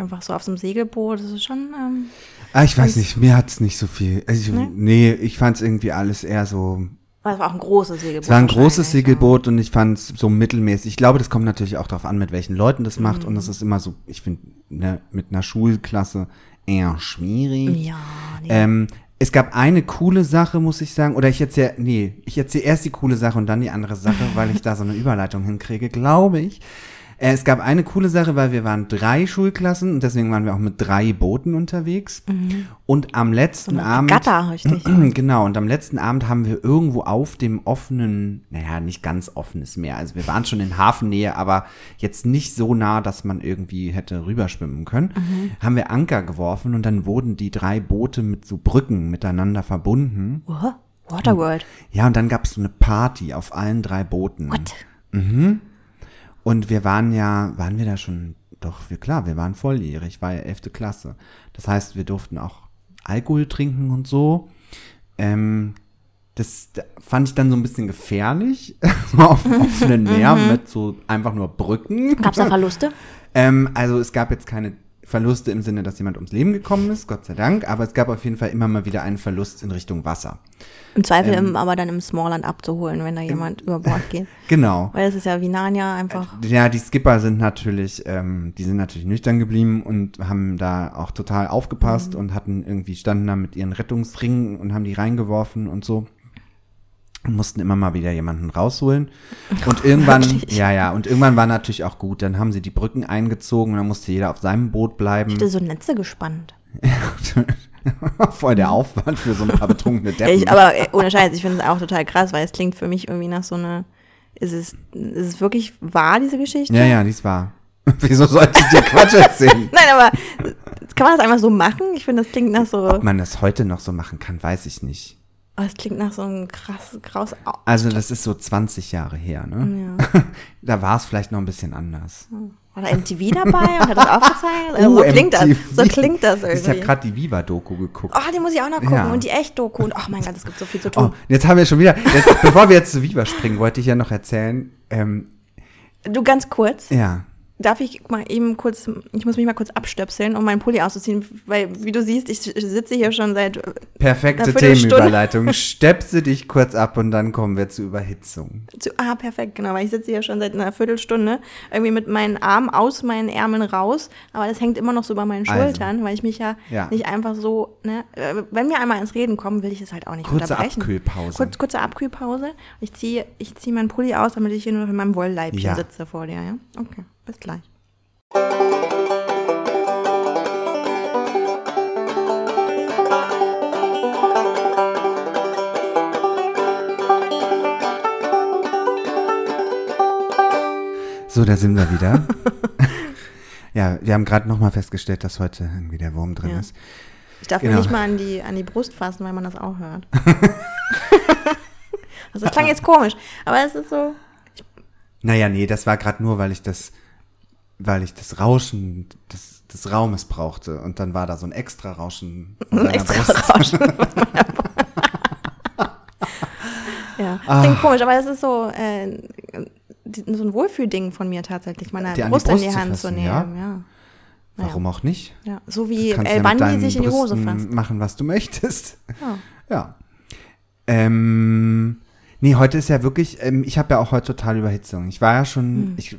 Speaker 2: einfach so auf so einem Segelboot, das ist schon, ähm,
Speaker 1: Ah, ich weiß nicht, mir hat's nicht so viel. Also,
Speaker 2: Nee?
Speaker 1: nee, ich fand's irgendwie alles eher so.
Speaker 2: es war auch ein großes Segelboot.
Speaker 1: Es war ein großes
Speaker 2: wahrscheinlich,
Speaker 1: Segelboot und ich fand's so mittelmäßig. Ich glaube, das kommt natürlich auch darauf an, mit welchen Leuten das macht.
Speaker 2: Mhm.
Speaker 1: Und das ist immer so, ich finde, ne, mit einer Schulklasse eher schwierig.
Speaker 2: Ja, nee.
Speaker 1: Ähm, es gab eine coole Sache, muss ich sagen, oder ich erzähle, nee, ich erzähle erst die coole Sache und dann die andere Sache, weil ich da so eine Überleitung hinkriege, glaube ich. Äh, es gab eine coole Sache, weil wir waren drei Schulklassen und deswegen waren wir auch mit drei Booten unterwegs. Und am letzten
Speaker 2: eine
Speaker 1: Abend.
Speaker 2: Regatta, richtig.
Speaker 1: Genau, und am letzten Abend haben wir irgendwo auf dem offenen, naja, nicht ganz offenes Meer. Also wir waren schon in Hafennähe, aber jetzt nicht so nah, dass man irgendwie hätte rüberschwimmen können. Haben wir Anker geworfen und dann wurden die drei Boote mit so Brücken miteinander verbunden.
Speaker 2: What? Waterworld.
Speaker 1: Ja, und dann gab es so eine Party auf allen drei Booten.
Speaker 2: What?
Speaker 1: Und wir waren ja, waren wir da schon, doch, wir, klar, wir waren volljährig, war ja 11. Klasse. Das heißt, wir durften auch Alkohol trinken und so. Ähm, das da fand ich dann so ein bisschen gefährlich, auf dem offenen Meer mit so einfach nur Brücken.
Speaker 2: Gab es da Verluste?
Speaker 1: Ähm, also es gab jetzt keine Verluste im Sinne, dass jemand ums Leben gekommen ist, Gott sei Dank, aber es gab auf jeden Fall immer mal wieder einen Verlust in Richtung Wasser.
Speaker 2: Im Zweifel
Speaker 1: Ähm,
Speaker 2: im, aber dann im Smallland abzuholen, wenn da jemand über Bord geht.
Speaker 1: Genau.
Speaker 2: Weil es ist ja wie Narnia einfach.
Speaker 1: Ja, die Skipper sind natürlich, ähm, die sind natürlich nüchtern geblieben und haben da auch total aufgepasst und hatten irgendwie standen da mit ihren Rettungsringen und haben die reingeworfen und so. Mussten immer mal wieder jemanden rausholen. Und irgendwann,
Speaker 2: Wirklich?
Speaker 1: ja, ja, und irgendwann war natürlich auch gut. Dann haben sie die Brücken eingezogen und dann musste jeder auf seinem Boot bleiben.
Speaker 2: Ich hätte so Netze gespannt.
Speaker 1: Voll der Aufwand für so ein paar betrunkene Deppen.
Speaker 2: Ich, aber äh, ohne Scheiß, ich finde es auch total krass, weil es klingt für mich irgendwie nach so einer. Ist es, ist es wirklich wahr, diese Geschichte?
Speaker 1: ja, ja, dies war. Wieso sollte ich dir Quatsch erzählen?
Speaker 2: Nein, aber kann man das einfach so machen? Ich finde, das klingt nach so.
Speaker 1: Ob man das heute noch so machen kann, weiß ich nicht.
Speaker 2: Oh, es klingt nach so einem krass, kraus. Au-
Speaker 1: Also das ist so 20 Jahre her, ne?
Speaker 2: Ja.
Speaker 1: Da war es vielleicht noch ein bisschen anders.
Speaker 2: War da MTV dabei und hat das aufgezeigt? Also so,
Speaker 1: Uh,
Speaker 2: klingt das, so klingt das
Speaker 1: Ich habe
Speaker 2: irgendwie.
Speaker 1: gerade die Viva-Doku geguckt.
Speaker 2: Oh, die muss ich auch noch gucken.
Speaker 1: Ja.
Speaker 2: Und die Echt-Doku. Und oh mein Gott, es gibt so viel zu
Speaker 1: Oh,
Speaker 2: tun.
Speaker 1: jetzt haben wir schon wieder, jetzt, bevor wir jetzt zu Viva springen, wollte ich ja noch erzählen, ähm,
Speaker 2: Du ganz kurz.
Speaker 1: ja,
Speaker 2: Darf ich mal eben kurz, ich muss mich mal kurz abstöpseln, um meinen Pulli auszuziehen, weil, wie du siehst, ich sitze hier schon seit,
Speaker 1: perfekte. Themenüberleitung. Stepse dich kurz ab und dann kommen wir zur Überhitzung.
Speaker 2: zu, ah, perfekt, genau, weil ich sitze hier schon seit einer Viertelstunde irgendwie mit meinen Armen aus meinen Ärmeln raus, aber das hängt immer noch so über meinen
Speaker 1: Also.
Speaker 2: Schultern, weil ich mich ja,
Speaker 1: Ja.
Speaker 2: nicht einfach so, ne, äh, wenn wir einmal ins Reden kommen, will ich es halt auch nicht
Speaker 1: Kurze
Speaker 2: unterbrechen.
Speaker 1: Abkühlpause.
Speaker 2: Kurz, kurze Abkühlpause. Ich ziehe ich zieh meinen Pulli aus, damit ich hier nur noch in meinem Wollleibchen
Speaker 1: Ja.
Speaker 2: sitze vor dir, ja? Okay, bis gleich.
Speaker 1: So, da sind wir wieder. ja, wir haben gerade nochmal festgestellt, dass heute irgendwie der Wurm drin
Speaker 2: Ja.
Speaker 1: ist.
Speaker 2: Ich darf
Speaker 1: Genau.
Speaker 2: mir nicht mal an die, an die Brust fassen, weil man das auch hört. also das klang jetzt komisch, aber es ist so.
Speaker 1: Naja, nee, das war gerade nur, weil ich das, weil ich das Rauschen des, des Raumes brauchte. Und dann war da so ein extra Rauschen von
Speaker 2: Ein extra
Speaker 1: Brust.
Speaker 2: Rauschen Brust. ja, das
Speaker 1: Ah.
Speaker 2: klingt komisch, aber das ist so, äh, so ein Wohlfühlding von mir tatsächlich, meine
Speaker 1: die
Speaker 2: Brust in
Speaker 1: Brust
Speaker 2: die
Speaker 1: zu
Speaker 2: Hand zu
Speaker 1: fassen,
Speaker 2: nehmen.
Speaker 1: ja?
Speaker 2: Ja.
Speaker 1: Warum auch nicht?
Speaker 2: ja. So wie El Bandi sich in die Hose fasst.
Speaker 1: machen, was du möchtest.
Speaker 2: Ja.
Speaker 1: Ja. Ähm, nee, heute ist ja wirklich, ähm, ich habe ja auch heute total Überhitzung. Ich war ja schon,
Speaker 2: Hm.
Speaker 1: ich,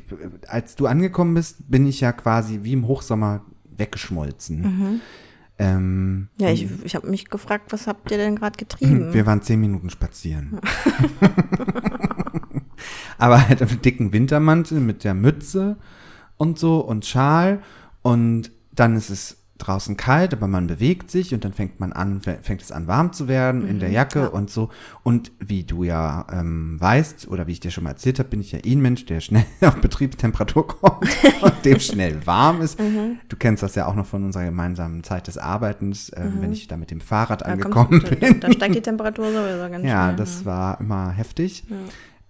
Speaker 1: als du angekommen bist, bin ich ja quasi wie im Hochsommer weggeschmolzen. Ähm,
Speaker 2: Mhm. Ja, ich, ich habe mich gefragt, was habt ihr denn gerade getrieben?
Speaker 1: wir waren zehn Minuten spazieren. Aber halt im dicken Wintermantel mit der Mütze und so und Schal und dann ist es draußen kalt, aber man bewegt sich und dann fängt man an, fängt es an warm zu werden in der
Speaker 2: Mhm,
Speaker 1: Jacke und so. Und wie du ja ähm, weißt oder wie ich dir schon mal erzählt habe, bin ich ja eh ein Mensch, der schnell auf Betriebstemperatur kommt und dem schnell warm ist.
Speaker 2: Mhm.
Speaker 1: Du kennst das ja auch noch von unserer gemeinsamen Zeit des Arbeitens, ähm, wenn ich da mit dem Fahrrad
Speaker 2: Mhm. Da,
Speaker 1: angekommen bin.
Speaker 2: da, da steigt die Temperatur sowieso ganz
Speaker 1: Ja,
Speaker 2: schnell.
Speaker 1: das
Speaker 2: ne?
Speaker 1: war immer heftig.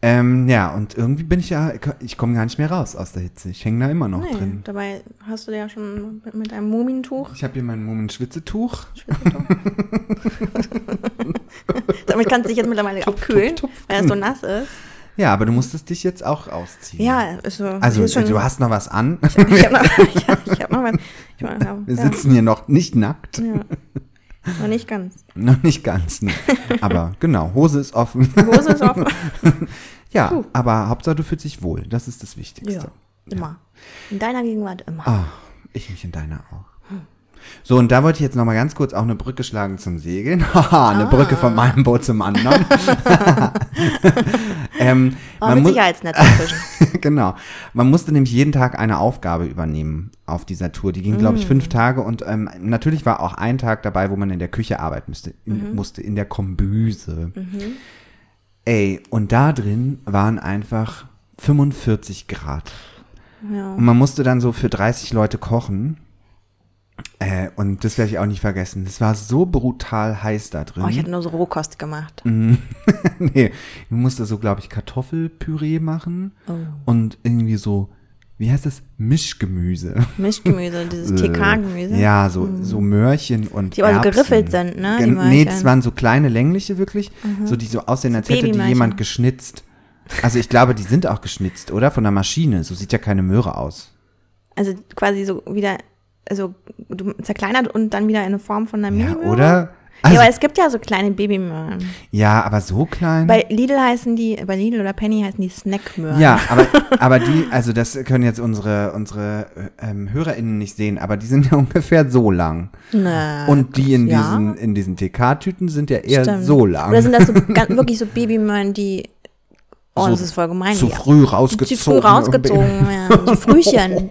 Speaker 1: Ähm, ja, und irgendwie bin ich ja, ich komme gar nicht mehr raus aus der Hitze. Ich hänge da immer noch
Speaker 2: Nee,
Speaker 1: drin.
Speaker 2: dabei hast du ja schon mit, mit einem Mumintuch.
Speaker 1: Ich habe hier mein Mumin-Schwitzetuch.
Speaker 2: Damit kannst du dich jetzt mittlerweile abkühlen,
Speaker 1: tupf.
Speaker 2: weil es so nass ist.
Speaker 1: Ja, aber du musstest dich jetzt auch ausziehen.
Speaker 2: Ja.
Speaker 1: Also,
Speaker 2: ist schon,
Speaker 1: du hast noch was an.
Speaker 2: Ich habe noch, ich hab, ich hab noch was. Ich mach, ja,
Speaker 1: Wir sitzen hier noch nicht nackt.
Speaker 2: ja. Noch nicht ganz.
Speaker 1: Noch nicht ganz, ne. Aber genau, Hose ist offen.
Speaker 2: Hose ist offen.
Speaker 1: Ja,
Speaker 2: Puh.
Speaker 1: aber Hauptsache du fühlst dich wohl. Das ist das Wichtigste.
Speaker 2: Ja, immer. In deiner Gegenwart immer.
Speaker 1: Ah, ich mich in deiner auch. So, und da wollte ich jetzt noch mal ganz kurz auch eine Brücke schlagen zum Segeln. Haha, eine Brücke von meinem Boot zum anderen. ähm,
Speaker 2: Aber
Speaker 1: man
Speaker 2: mit Sicherheitsnetz dazwischen.
Speaker 1: genau. Man musste nämlich jeden Tag eine Aufgabe übernehmen auf dieser Tour. Die ging, glaube ich, fünf Tage und ähm, natürlich war auch ein Tag dabei, wo man in der Küche arbeiten müsste, in, musste, in der Kombüse. Ey, und da drin waren einfach 45 Grad.
Speaker 2: Ja.
Speaker 1: Und man musste dann so für 30 Leute kochen. Äh, und das werde ich auch nicht vergessen. Es war so brutal heiß da drin.
Speaker 2: Oh, ich hatte nur so Rohkost gemacht.
Speaker 1: nee, ich musste so, glaube ich, Kartoffelpüree machen.
Speaker 2: Oh.
Speaker 1: Und irgendwie so, wie heißt das? Mischgemüse.
Speaker 2: Mischgemüse, dieses TK-Gemüse.
Speaker 1: Äh, Ja, so, so Möhrchen und
Speaker 2: Die aber so
Speaker 1: Erbsen.
Speaker 2: geriffelt sind, ne, die
Speaker 1: nee, das waren so kleine längliche wirklich, so die so aussehen, als hätte die jemand geschnitzt. Also ich glaube, die sind auch geschnitzt, oder? Von der Maschine. So sieht ja keine Möhre aus.
Speaker 2: Also quasi so wieder, also zerkleinert und dann wieder in eine Form von einer
Speaker 1: Ja,
Speaker 2: Minimöhre.
Speaker 1: oder?
Speaker 2: ja,
Speaker 1: Also,
Speaker 2: aber es gibt ja so kleine Babymöhren.
Speaker 1: ja, aber so klein.
Speaker 2: Bei Lidl heißen die, bei Lidl oder Penny heißen die Snackmöhren.
Speaker 1: Ja, aber, aber die, also das können jetzt unsere, unsere äh, ähm, HörerInnen nicht sehen, aber die sind ja ungefähr so lang.
Speaker 2: Na,
Speaker 1: Und die in
Speaker 2: ja.
Speaker 1: diesen, in diesen TK-Tüten sind ja eher
Speaker 2: Stimmt.
Speaker 1: so lang.
Speaker 2: Oder sind das so wirklich so Babymöhren, die, oh,
Speaker 1: So
Speaker 2: das ist voll gemein.
Speaker 1: zu früh rausgezogen.
Speaker 2: Zu früh rausgezogen werden. So Frühchen.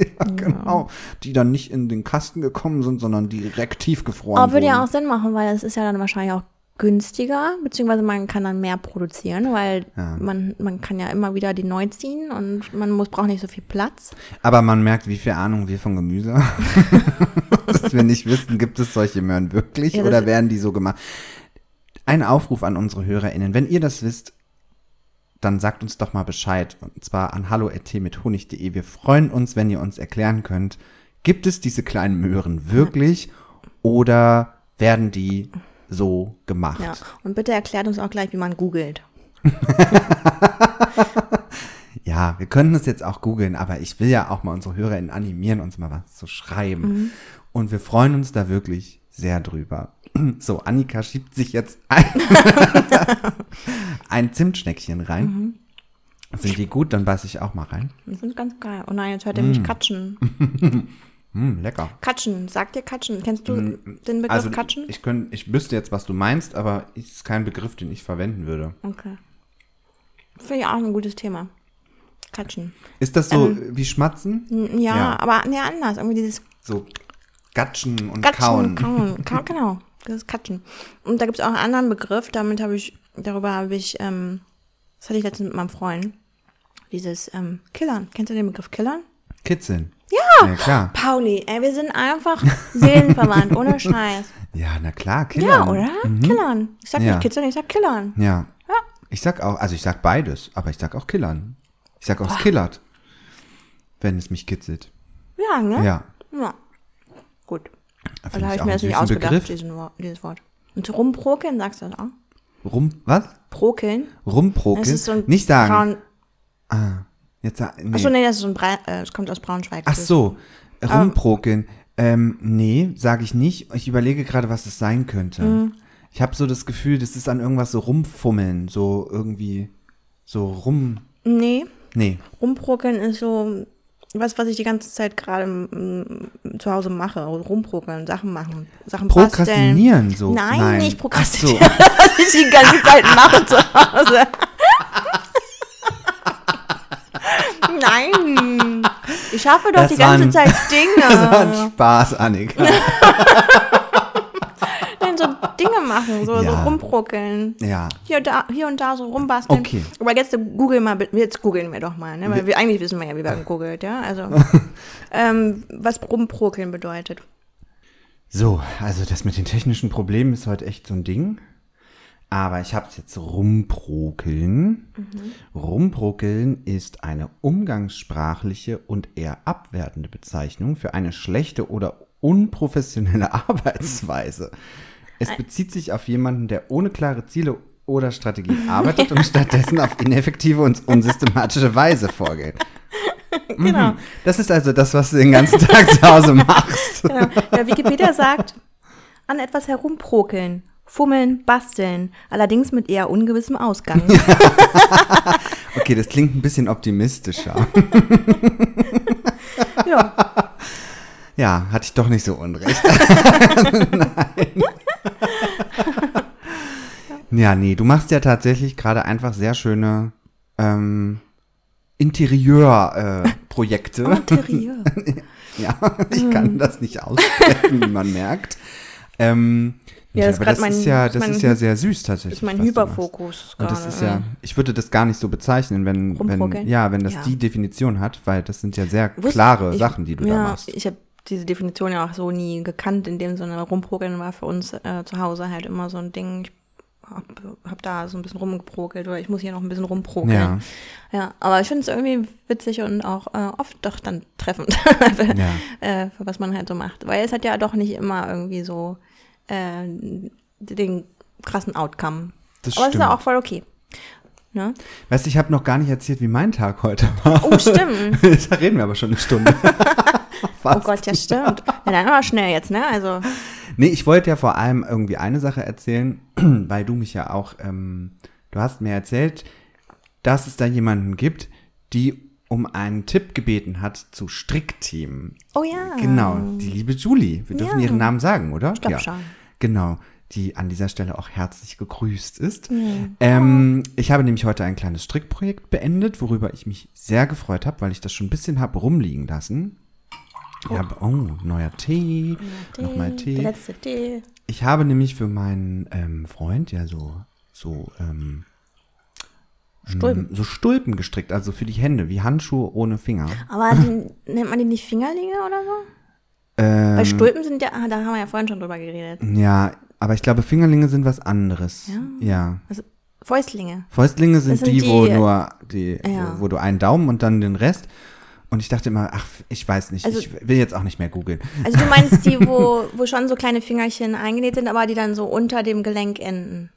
Speaker 1: ja, genau. Die dann nicht in den Kasten gekommen sind, sondern direkt tiefgefroren
Speaker 2: Aber würde ja auch Sinn machen, weil das ist ja dann wahrscheinlich auch günstiger, beziehungsweise man kann dann mehr produzieren, weil man, man kann ja immer wieder die neu ziehen und man muss, braucht nicht so viel Platz.
Speaker 1: Aber man merkt, wie viel Ahnung wir von Gemüse haben. Dass wir nicht wissen, gibt es solche Möhren wirklich
Speaker 2: Ja,
Speaker 1: oder werden die so gemacht? Ein Aufruf an unsere HörerInnen. Wenn ihr das wisst, dann sagt uns doch mal Bescheid. Und zwar an hallo.t mit honig.de. Wir freuen uns, wenn ihr uns erklären könnt, gibt es diese kleinen Möhren wirklich oder werden die so gemacht?
Speaker 2: Ja. Und bitte erklärt uns auch gleich, wie man googelt.
Speaker 1: Ja, wir können es jetzt auch googeln, aber ich will ja auch mal unsere HörerInnen animieren, uns mal was zu schreiben.
Speaker 2: Mhm.
Speaker 1: Und wir freuen uns da wirklich sehr drüber. So, Annika schiebt sich jetzt ein, ein Zimtschneckchen rein.
Speaker 2: Mhm.
Speaker 1: Sind die gut? Dann beiß ich auch mal rein.
Speaker 2: Das ist ganz geil. Oh nein, jetzt hört
Speaker 1: Mm.
Speaker 2: mich katschen.
Speaker 1: Hm, lecker.
Speaker 2: Katschen, sagt dir Katschen. Kennst du den Begriff
Speaker 1: Also
Speaker 2: Katschen?
Speaker 1: ich, könnt, ich wüsste jetzt, was du meinst, aber es ist kein Begriff, den ich verwenden würde.
Speaker 2: Okay. Finde ich auch ein gutes Thema. Katschen.
Speaker 1: Ist das so wie Schmatzen?
Speaker 2: Ja,
Speaker 1: Ja.
Speaker 2: aber nee, anders. Irgendwie dieses
Speaker 1: So Gatschen und
Speaker 2: Katschen,
Speaker 1: Kauen.
Speaker 2: kauen. Ka genau, das ist Katschen. Und da gibt es auch einen anderen Begriff, damit habe ich, darüber habe ich, ähm, das hatte ich letztens mit meinem Freund, dieses ähm, Killern. Kennst du den Begriff Killern?
Speaker 1: Kitzeln. Ja. Ja, klar.
Speaker 2: Pauli, ey, wir sind einfach seelenverwandt, ohne Scheiß.
Speaker 1: Ja, na klar,
Speaker 2: Ja,
Speaker 1: Killern.
Speaker 2: oder? Killern. Ich sag
Speaker 1: Ja.
Speaker 2: nicht kitzeln, ich sag Killern.
Speaker 1: Ja.
Speaker 2: Ja.
Speaker 1: Ich sag auch, also ich sag beides, aber ich sag auch killern. Ich sag auch es killert, wenn es mich kitzelt.
Speaker 2: Ja, ne?
Speaker 1: Ja.
Speaker 2: Ja. Gut.
Speaker 1: Da
Speaker 2: Also habe
Speaker 1: ich
Speaker 2: mir das nicht ausgedacht, diesen, dieses Wort. Und rumprokeln, sagst du das auch?
Speaker 1: Rum, was?
Speaker 2: Prokeln?
Speaker 1: Rumprokeln?
Speaker 2: Das ist so ein
Speaker 1: Nicht sagen.
Speaker 2: Braun,
Speaker 1: Jetzt sag, nee.
Speaker 2: Achso, nee, das ist so ein Bra äh, das kommt aus Braunschweig.
Speaker 1: Ach so, rumprokeln. Ähm, nee, sage ich nicht. Ich überlege gerade, was es sein könnte.
Speaker 2: Mhm.
Speaker 1: Ich habe so das Gefühl, das ist an irgendwas so rumfummeln, so irgendwie so rum.
Speaker 2: Nee,
Speaker 1: Nee.
Speaker 2: rumprokeln ist so was, was ich die ganze Zeit gerade mm, zu Hause mache. Rumprokeln, Sachen machen, Sachen
Speaker 1: Prokrastinieren so.
Speaker 2: Nein,
Speaker 1: Nein.
Speaker 2: nicht prokrastinieren,
Speaker 1: so.
Speaker 2: was ich die ganze Zeit mache zu Hause. Nein, ich schaffe doch
Speaker 1: Das
Speaker 2: die ganze
Speaker 1: waren-
Speaker 2: Zeit
Speaker 1: Das war ein
Speaker 2: Dinge.
Speaker 1: Spaß, Annika.
Speaker 2: Nein, so Dinge machen, so, so
Speaker 1: Ja.
Speaker 2: rumbruckeln.
Speaker 1: Ja.
Speaker 2: Hier und da, hier und da so rumbasteln.
Speaker 1: Okay.
Speaker 2: Aber jetzt google mal, jetzt googeln wir doch mal, ne? Weil wir, eigentlich wissen wir ja, wie man googelt, ja. Also ähm, was rumbruckeln bedeutet.
Speaker 1: So, also das mit den technischen Problemen ist heute echt so ein Ding. Aber ich habe es jetzt rumbrokeln. Rumbrokeln ist eine umgangssprachliche und eher abwertende Bezeichnung für eine schlechte oder unprofessionelle Arbeitsweise. Es bezieht sich auf jemanden, der ohne klare Ziele oder Strategie arbeitet und stattdessen auf ineffektive und unsystematische Weise vorgeht.
Speaker 2: Genau.
Speaker 1: Mhm. Das ist also das, was du den ganzen Tag zu Hause machst.
Speaker 2: Genau. Ja, Wikipedia sagt, an etwas herumprokeln, fummeln, basteln, allerdings mit eher ungewissem Ausgang.
Speaker 1: Okay, das klingt ein bisschen optimistischer.
Speaker 2: ja.
Speaker 1: Ja, hatte ich doch nicht so unrecht. Nein. Ja, nee, du machst ja tatsächlich gerade einfach sehr schöne ähm, Interieurprojekte. Äh.
Speaker 2: Interieur.
Speaker 1: ja, ich kann das nicht aussprechen, wie man merkt. Ähm,
Speaker 2: Ja, das
Speaker 1: das
Speaker 2: mein-
Speaker 1: ist ja, das
Speaker 2: mein
Speaker 1: ist ja sehr süß tatsächlich.
Speaker 2: ist mein. Hyperfokus
Speaker 1: Und das
Speaker 2: gerade,
Speaker 1: ist ja, ich würde das gar nicht so bezeichnen, wenn, wenn ja, wenn das
Speaker 2: Ja.
Speaker 1: die Definition hat, weil das sind ja sehr
Speaker 2: Wusst-
Speaker 1: klare
Speaker 2: ich-
Speaker 1: Sachen, die du
Speaker 2: ja,
Speaker 1: da machst.
Speaker 2: Ich habe diese Definition ja auch so nie gekannt, in dem Sinne rumprokeln war für uns äh, zu Hause halt immer so ein Ding. Ich hab, hab da so ein bisschen rumgeprokelt oder ich muss hier noch ein bisschen rumprokeln.
Speaker 1: Ja.
Speaker 2: Ja, aber ich finde es irgendwie witzig und auch äh, oft doch dann treffend,
Speaker 1: Ja.
Speaker 2: äh, für was man halt so macht. Weil es hat ja doch nicht immer irgendwie so äh, den krassen Outcome.
Speaker 1: Das
Speaker 2: aber es ist ja auch voll okay. Ne?
Speaker 1: Weißt du, ich habe noch gar nicht erzählt, wie mein Tag heute war.
Speaker 2: Oh, stimmt.
Speaker 1: da reden wir aber schon eine Stunde.
Speaker 2: Oh. Gott, ja, stimmt. Ja, dann aber schnell jetzt, ne? Also,
Speaker 1: Nee, ich wollte ja vor allem irgendwie eine Sache erzählen, weil du mich ja auch, ähm, du hast mir erzählt, dass es da jemanden gibt, die um einen Tipp gebeten hat zu Strickthemen.
Speaker 2: oh ja.
Speaker 1: Genau, die liebe Julie. Wir dürfen
Speaker 2: Ja.
Speaker 1: ihren Namen sagen, oder?
Speaker 2: glaub schon.
Speaker 1: Genau, die an dieser Stelle auch herzlich gegrüßt ist. Ähm, ich habe nämlich heute ein kleines Strickprojekt beendet, worüber ich mich sehr gefreut habe, weil ich das schon ein bisschen habe rumliegen lassen. Ich habe, oh, neuer Tee, nochmal
Speaker 2: Der
Speaker 1: Tee.
Speaker 2: letzte Tee.
Speaker 1: Ich habe nämlich für meinen ähm, Freund ja so, so, ähm,
Speaker 2: Stulpen.
Speaker 1: so Stulpen gestrickt, also für die Hände, wie Handschuhe ohne Finger.
Speaker 2: Aber die, nennt man die nicht Fingerlinge oder so?
Speaker 1: Ähm,
Speaker 2: Weil Stulpen sind ja, ah, da haben wir ja vorhin schon drüber geredet.
Speaker 1: ja, aber ich glaube, Fingerlinge sind was anderes.
Speaker 2: Ja.
Speaker 1: ja.
Speaker 2: Also Fäustlinge.
Speaker 1: Fäustlinge sind,
Speaker 2: sind
Speaker 1: die, wo
Speaker 2: die-
Speaker 1: nur die,
Speaker 2: Ja.
Speaker 1: wo, wo du einen Daumen und dann den Rest. Und ich dachte immer, ach, ich weiß nicht,
Speaker 2: Also-
Speaker 1: ich will jetzt auch nicht mehr googeln.
Speaker 2: Also du meinst die, wo, wo schon so kleine Fingerchen eingenäht sind, aber die dann so unter dem Gelenk enden.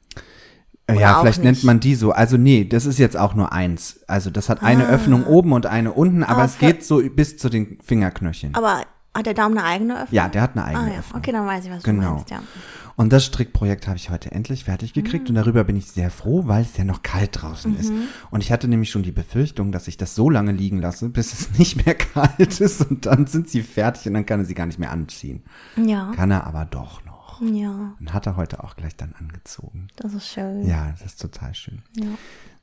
Speaker 1: Äh,
Speaker 2: Oder
Speaker 1: Ja, vielleicht nennt man die so. Also nee, das ist jetzt auch nur eins. Also das hat eine Öffnung oben und eine unten, aber
Speaker 2: Ah,
Speaker 1: es geht so bis zu den Fingerknöcheln.
Speaker 2: Aber hat der Daumen eine eigene Öffnung?
Speaker 1: Ja, der hat eine eigene
Speaker 2: Ah ja,
Speaker 1: Öffnung.
Speaker 2: okay, dann weiß ich, was
Speaker 1: Genau.
Speaker 2: du meinst, ja.
Speaker 1: Und das Strickprojekt habe ich heute endlich fertig gekriegt und darüber bin ich sehr froh, weil es ja noch kalt draußen ist. Und ich hatte nämlich schon die Befürchtung, dass ich das so lange liegen lasse, bis es nicht mehr kalt ist und dann sind sie fertig und dann kann er sie gar nicht mehr anziehen.
Speaker 2: Ja,
Speaker 1: Kann er aber doch noch.
Speaker 2: ja,
Speaker 1: Und hat er heute auch gleich dann angezogen.
Speaker 2: das ist schön.
Speaker 1: Ja, das ist total schön.
Speaker 2: Ja.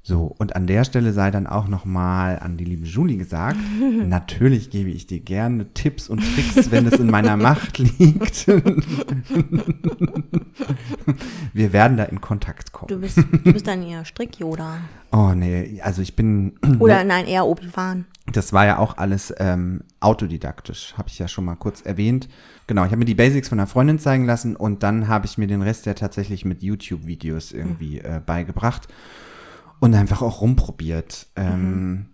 Speaker 1: So, und an der Stelle sei dann auch nochmal an die liebe Julie gesagt, natürlich gebe ich dir gerne Tipps und Tricks, wenn es in meiner Macht liegt. Wir werden da in Kontakt kommen.
Speaker 2: Du bist, du bist dann ihr Strick-Yoda.
Speaker 1: Oh nee, also ich bin,
Speaker 2: Oder nein, eher Obi-Wan.
Speaker 1: das war ja auch alles ähm, autodidaktisch, habe ich ja schon mal kurz erwähnt. Genau, ich habe mir die Basics von einer Freundin zeigen lassen und dann habe ich mir den Rest ja tatsächlich mit YouTube-Videos irgendwie äh, beigebracht und einfach auch rumprobiert. Ähm,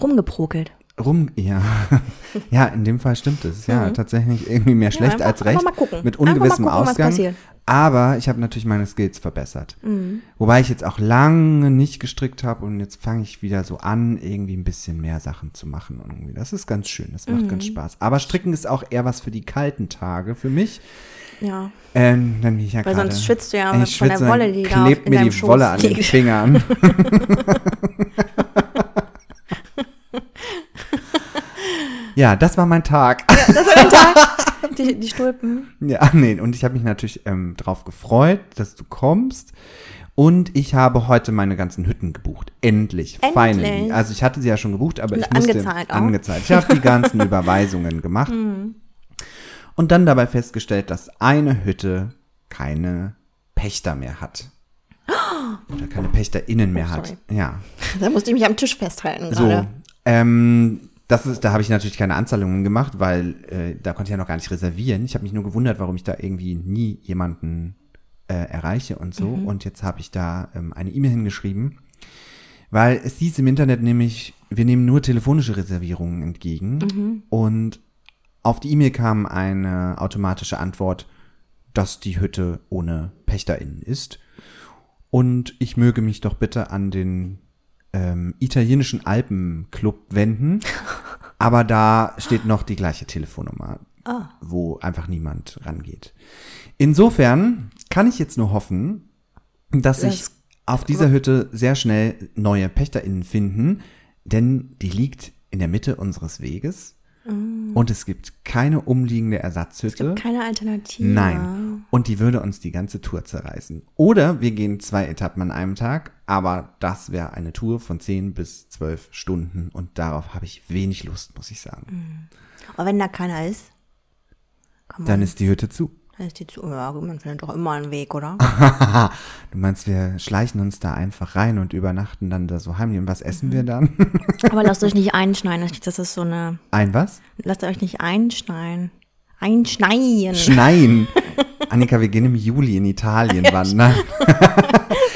Speaker 2: Rumgeprokelt.
Speaker 1: Rum, ja. ja, in dem Fall stimmt es. Ja, tatsächlich irgendwie mehr schlecht
Speaker 2: einfach-
Speaker 1: als recht.
Speaker 2: mal gucken.
Speaker 1: Mit
Speaker 2: Einfach mal
Speaker 1: ungewissem
Speaker 2: gucken,
Speaker 1: Ausgang. Aber ich habe natürlich meine Skills verbessert. Wobei ich jetzt auch lange nicht gestrickt habe und jetzt fange ich wieder so an, irgendwie ein bisschen mehr Sachen zu machen. Irgendwie. Das ist ganz schön, das macht ganz Spaß. Aber Stricken ist auch eher was für die kalten Tage für mich.
Speaker 2: Ja.
Speaker 1: Ähm, dann bin ich ja
Speaker 2: Weil
Speaker 1: gerade-
Speaker 2: sonst schwitzt du ja
Speaker 1: Ich
Speaker 2: von der Wolle, die da
Speaker 1: klebt mir die
Speaker 2: Schoß
Speaker 1: Wolle an den
Speaker 2: liegt.
Speaker 1: Fingern. ja, das war mein Tag.
Speaker 2: Das war der Tag. die, die Stulpen.
Speaker 1: Ja, nee, und ich habe mich natürlich ähm, drauf gefreut, dass du kommst. Und ich habe heute meine ganzen Hütten gebucht. Endlich,
Speaker 2: Endlich.
Speaker 1: finally. Also ich hatte sie ja schon gebucht, aber ich musste
Speaker 2: angezahlt auch.
Speaker 1: angezahlt. Ich habe die ganzen Überweisungen gemacht
Speaker 2: Mhm.
Speaker 1: Und dann dabei festgestellt, dass eine Hütte keine Pächter mehr hat. Oder keine PächterInnen mehr
Speaker 2: Oh,
Speaker 1: hat. Ja.
Speaker 2: Da musste ich mich am Tisch festhalten
Speaker 1: So.
Speaker 2: gerade.
Speaker 1: Ähm, das ist, da habe ich natürlich keine Anzahlungen gemacht, weil äh, da konnte ich ja noch gar nicht reservieren. Ich habe mich nur gewundert, warum ich da irgendwie nie jemanden äh, erreiche und so. Und jetzt habe ich da ähm, eine E-Mail hingeschrieben, weil es hieß im Internet nämlich, wir nehmen nur telefonische Reservierungen entgegen. Und auf die E-Mail kam eine automatische Antwort, dass die Hütte ohne PächterInnen ist. Und ich möge mich doch bitte an den ähm, italienischen Alpenclub wenden. Aber da steht noch die gleiche Telefonnummer,
Speaker 2: Ah.
Speaker 1: wo einfach niemand rangeht. Insofern kann ich jetzt nur hoffen, dass sich
Speaker 2: Das-
Speaker 1: auf dieser Hütte sehr schnell neue PächterInnen finden, denn die liegt in der Mitte unseres Weges und es gibt keine umliegende Ersatzhütte.
Speaker 2: Keine Alternative.
Speaker 1: Nein. Und die würde uns die ganze Tour zerreißen. Oder wir gehen zwei Etappen an einem Tag, aber das wäre eine Tour von 10 bis 12 Stunden und darauf habe ich wenig Lust, muss ich sagen.
Speaker 2: Aber wenn da keiner ist,
Speaker 1: Dann ist die Hütte zu.
Speaker 2: Ist die zu. Ja, man findet doch immer einen Weg, oder?
Speaker 1: Du meinst, wir schleichen uns da einfach rein und übernachten dann da so heimlich. Und was essen wir dann?
Speaker 2: Aber lasst euch nicht einschneiden. Das ist so eine.
Speaker 1: Ein was?
Speaker 2: Lasst euch nicht einschneiden. Einschneien.
Speaker 1: Schneien. Annika, wir gehen im Juli in Italien wandern.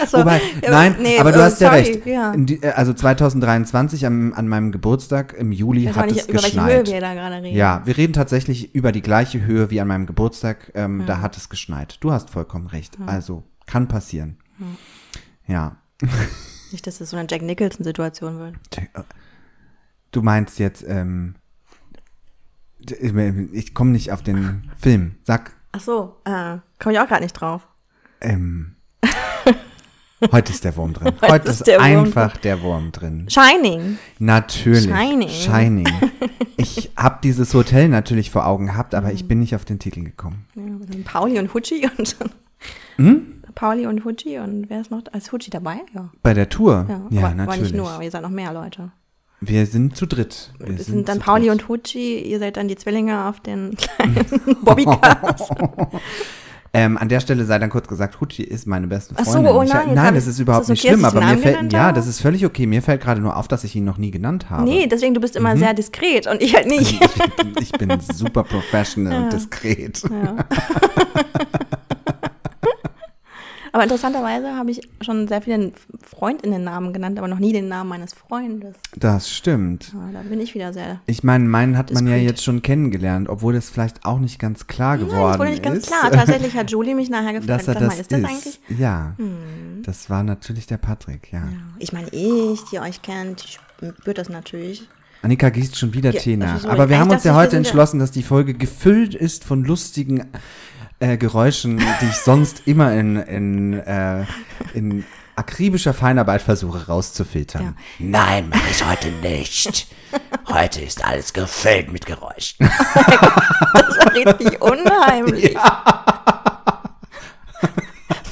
Speaker 2: Achso,
Speaker 1: Wobei,
Speaker 2: ja,
Speaker 1: nein,
Speaker 2: nee,
Speaker 1: aber du
Speaker 2: äh,
Speaker 1: hast ja
Speaker 2: sorry,
Speaker 1: recht.
Speaker 2: Ja.
Speaker 1: In die, äh, also 2023 am, an meinem Geburtstag im Juli hat
Speaker 2: nicht,
Speaker 1: es
Speaker 2: über welche Höhe
Speaker 1: geschneit.
Speaker 2: wir da gerade reden.
Speaker 1: Ja, wir reden tatsächlich über die gleiche Höhe wie an meinem Geburtstag. Ähm,
Speaker 2: Hm.
Speaker 1: Da hat es geschneit. Du hast vollkommen recht. Also kann passieren. Ja.
Speaker 2: Nicht, dass es so eine Jack Nicholson-Situation wird.
Speaker 1: Du meinst jetzt, ähm, ich komme nicht auf den Film. Sag,
Speaker 2: Ach so, äh, komme ich auch gerade nicht drauf.
Speaker 1: ähm, heute ist der Wurm drin. Heute,
Speaker 2: ist
Speaker 1: ist,
Speaker 2: der Wurm
Speaker 1: einfach der Wurm drin.
Speaker 2: Shining.
Speaker 1: Natürlich.
Speaker 2: Shining.
Speaker 1: Shining. Ich habe dieses Hotel natürlich vor Augen gehabt, aber ich bin nicht auf den Titel gekommen.
Speaker 2: Ja, sind Pauli und Hucci und
Speaker 1: Hm?
Speaker 2: Pauli und Hucci und wer ist noch? Ist Hucci dabei? Ja.
Speaker 1: Bei der Tour?
Speaker 2: Ja,
Speaker 1: Ja,
Speaker 2: aber, aber
Speaker 1: natürlich.
Speaker 2: nicht nur, aber ihr seid noch mehr Leute.
Speaker 1: Wir sind zu dritt. Wir
Speaker 2: Es sind dann Pauli
Speaker 1: dritt.
Speaker 2: und Hucci, ihr seid dann die Zwillinge auf den kleinen Bobbycars.
Speaker 1: Ähm, an der Stelle sei dann kurz gesagt, Hucci ist meine beste
Speaker 2: Ach so,
Speaker 1: Freundin.
Speaker 2: oh
Speaker 1: Ich-
Speaker 2: nein,
Speaker 1: nein, das
Speaker 2: ich-
Speaker 1: ist überhaupt
Speaker 2: ist
Speaker 1: nicht
Speaker 2: okay, dass
Speaker 1: schlimm,
Speaker 2: ich
Speaker 1: aber mir fällt, ja, das ist völlig okay. Mir fällt gerade nur auf, dass ich ihn noch nie genannt habe.
Speaker 2: Nee, deswegen, du bist immer
Speaker 1: Mhm.
Speaker 2: sehr diskret und ich halt nicht.
Speaker 1: Ich bin super professional und diskret.
Speaker 2: Aber interessanterweise habe ich schon sehr viele Freundinnen-Namen genannt, aber noch nie den Namen meines Freundes.
Speaker 1: Das stimmt.
Speaker 2: Ja, da bin ich wieder sehr.
Speaker 1: Ich meine, meinen hat man ja jetzt schon kennengelernt, obwohl das vielleicht auch nicht ganz klar
Speaker 2: Nein,
Speaker 1: geworden
Speaker 2: das wurde nicht ganz
Speaker 1: ist.
Speaker 2: klar. Tatsächlich hat Julie mich nachher gefragt,
Speaker 1: dass er
Speaker 2: sag mal,
Speaker 1: das
Speaker 2: ist das eigentlich? Hm.
Speaker 1: Ja, das war natürlich der Patrick, ja.
Speaker 2: Ja. Ich meine, ich, die euch kennt, ich spürt das natürlich.
Speaker 1: Annika gießt schon wieder
Speaker 2: Ja,
Speaker 1: Tee nach. Aber wir haben uns ja heute entschlossen, dass die Folge gefüllt ist von lustigen äh, Geräuschen, die ich sonst immer in, in, äh, in akribischer Feinarbeit versuche rauszufiltern.
Speaker 2: Ja.
Speaker 3: Nein, mach ich heute nicht. Heute ist alles gefüllt mit Geräuschen.
Speaker 2: Das war richtig unheimlich.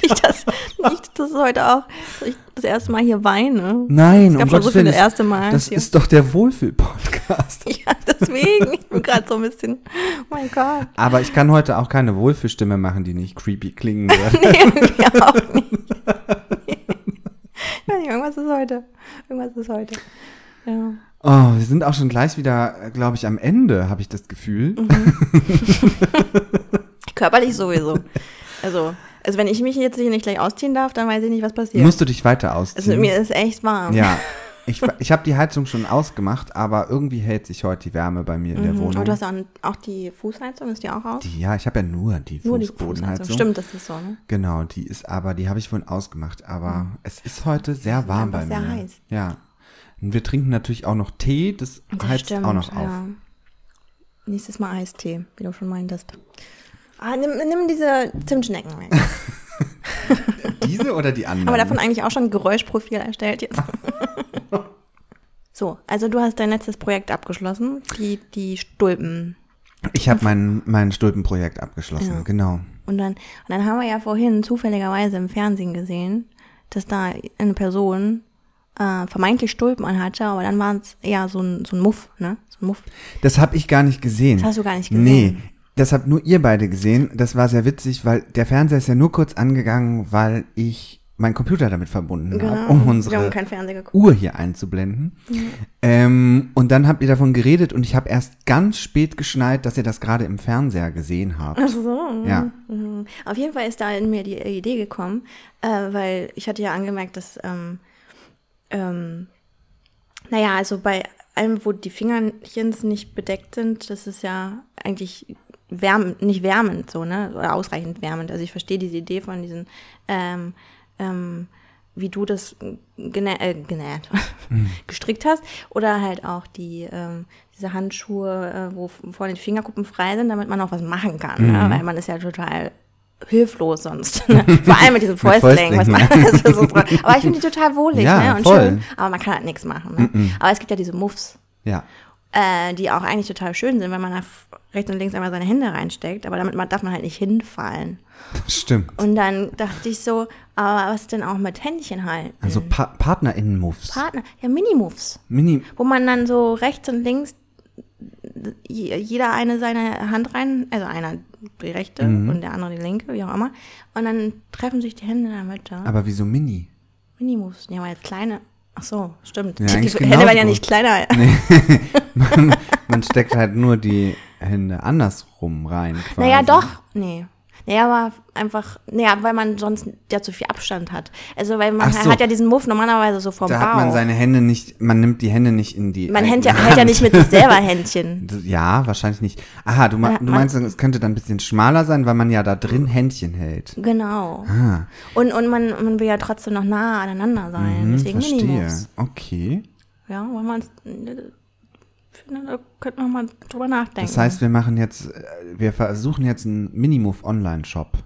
Speaker 2: Nicht, dass, nicht, dass es heute auch ich das erste Mal hier weine.
Speaker 1: Nein,
Speaker 2: Es gab
Speaker 1: um
Speaker 2: schon
Speaker 1: Gottes
Speaker 2: so viele
Speaker 1: Willen, das-
Speaker 2: erste Mal
Speaker 1: Das
Speaker 2: hier.
Speaker 1: ist doch der Wohlfühl-Podcast.
Speaker 2: Ja, deswegen. Ich bin gerade so ein bisschen, oh mein Gott.
Speaker 1: Aber ich kann heute auch keine Wohlfühlstimme machen, die nicht creepy klingen wird.
Speaker 2: Nee, irgendwie auch nicht. Ich weiß nicht, irgendwas ist heute. Irgendwas ist heute. Ja.
Speaker 1: Oh, wir sind auch schon gleich wieder, glaube ich, am Ende, habe ich das Gefühl.
Speaker 2: Mhm. Körperlich sowieso. Also, also wenn ich mich jetzt hier nicht gleich ausziehen darf, dann weiß ich nicht, was passiert.
Speaker 1: Musst du dich weiter ausziehen?
Speaker 2: also mir ist echt warm.
Speaker 1: Ja. Ich, ich habe die Heizung schon ausgemacht, aber irgendwie hält sich heute die Wärme bei mir in der
Speaker 2: Mhm.
Speaker 1: Wohnung.
Speaker 2: Aber du hast auch, auch die Fußheizung, ist die auch aus?
Speaker 1: die, ja, ich habe ja nur die
Speaker 2: Nur die
Speaker 1: Fußbodenheizung.
Speaker 2: Fußheizung. Stimmt, das ist so, ne?
Speaker 1: Genau, die ist aber, die habe ich vorhin ausgemacht, aber es ist heute sehr warm bei mir.
Speaker 2: sehr heiß.
Speaker 1: Ja. Und wir trinken natürlich auch noch Tee, das,
Speaker 2: Das
Speaker 1: heizt
Speaker 2: stimmt,
Speaker 1: auch noch auf.
Speaker 2: ja. Nächstes Mal Eistee, wie du schon meintest. Ah, nimm, nimm diese Zimtschnecken weg.
Speaker 1: Diese oder die anderen?
Speaker 2: Aber davon eigentlich auch schon ein Geräuschprofil erstellt jetzt. so, also du hast dein letztes Projekt abgeschlossen, die, die Stulpen.
Speaker 1: Ich habe mein, mein Stulpenprojekt abgeschlossen,
Speaker 2: Ja.
Speaker 1: genau.
Speaker 2: Und dann, und dann haben wir ja vorhin zufälligerweise im Fernsehen gesehen, dass da eine Person äh, vermeintlich Stulpen anhatte, aber dann war es eher so ein, so ein Muff, ne? So ein Muff.
Speaker 1: Das habe ich gar nicht gesehen.
Speaker 2: Das hast du gar nicht gesehen.
Speaker 1: Nee, das habt nur ihr beide gesehen. Das war sehr witzig, weil der Fernseher ist ja nur kurz angegangen, weil ich meinen Computer damit verbunden habe, um unsere. Uhr hier einzublenden. Ähm, und dann habt ihr davon geredet und ich habe erst ganz spät geschneit, dass ihr das gerade im Fernseher gesehen habt.
Speaker 2: Ach so.
Speaker 1: Ja.
Speaker 2: Mhm. Auf jeden Fall ist da in mir die Idee gekommen, äh, weil ich hatte ja angemerkt, dass, ähm, ähm, naja, also bei allem, wo die Fingerchens nicht bedeckt sind, das ist ja eigentlich wärmend, nicht wärmend so, ne? Oder ausreichend wärmend. Also ich verstehe diese Idee von diesen, ähm, ähm, wie du das genä äh, genäht, gestrickt hast. Oder halt auch die, ähm, diese Handschuhe, äh, wo vorne die Fingerkuppen frei sind, damit man auch was machen kann. Ne? Weil man ist ja total hilflos sonst. Ne? Vor allem mit diesen Fäustlingen. Was man, so aber ich finde die total wohlig
Speaker 1: Ja,
Speaker 2: ne? und
Speaker 1: voll.
Speaker 2: schön. Aber man kann halt nichts machen. Ne? Aber es gibt ja diese Muffs
Speaker 1: Ja.
Speaker 2: Äh, die auch eigentlich total schön sind, wenn man f- rechts und links einmal seine Hände reinsteckt, aber damit darf man halt nicht hinfallen.
Speaker 1: Stimmt.
Speaker 2: Und dann dachte ich so, aber was denn auch mit Händchen halten?
Speaker 1: Also pa PartnerInnen-Moves.
Speaker 2: Partner, ja, Mini-Moves,
Speaker 1: Mini.
Speaker 2: wo man dann so rechts und links je- jeder eine seine Hand rein, also einer die rechte
Speaker 1: Mhm.
Speaker 2: und der andere die linke, wie auch immer, und dann treffen sich die Hände in der Mitte.
Speaker 1: Aber wieso Mini?
Speaker 2: Mini-Moves, ja, weil jetzt kleine, ach so, stimmt.
Speaker 1: Ja,
Speaker 2: die Hände werden ja nicht kleiner.
Speaker 1: Man, man steckt halt nur die Hände andersrum rein. Quasi.
Speaker 2: Naja, doch. Nee. Naja, aber einfach, naja, weil man sonst ja zu viel Abstand hat. Also, weil man
Speaker 1: so.
Speaker 2: hat ja diesen Muff normalerweise so vom
Speaker 1: Da
Speaker 2: Bauch.
Speaker 1: hat man seine Hände nicht, man nimmt die Hände nicht in die.
Speaker 2: man hält ja, hält ja nicht mit sich selber Händchen.
Speaker 1: Ja, wahrscheinlich nicht. Aha, du,
Speaker 2: Ja,
Speaker 1: du meinst, es könnte dann ein bisschen schmaler sein, weil man ja da drin Händchen hält.
Speaker 2: Genau.
Speaker 1: Ah,
Speaker 2: Und, und man, man will ja trotzdem noch nah aneinander sein.
Speaker 1: hm,
Speaker 2: Deswegen
Speaker 1: verstehe. Okay.
Speaker 2: Ja, weil man ich finde, da könnte man mal drüber nachdenken.
Speaker 1: Das heißt, wir machen jetzt, äh, wir versuchen jetzt einen Minimove Online-Shop.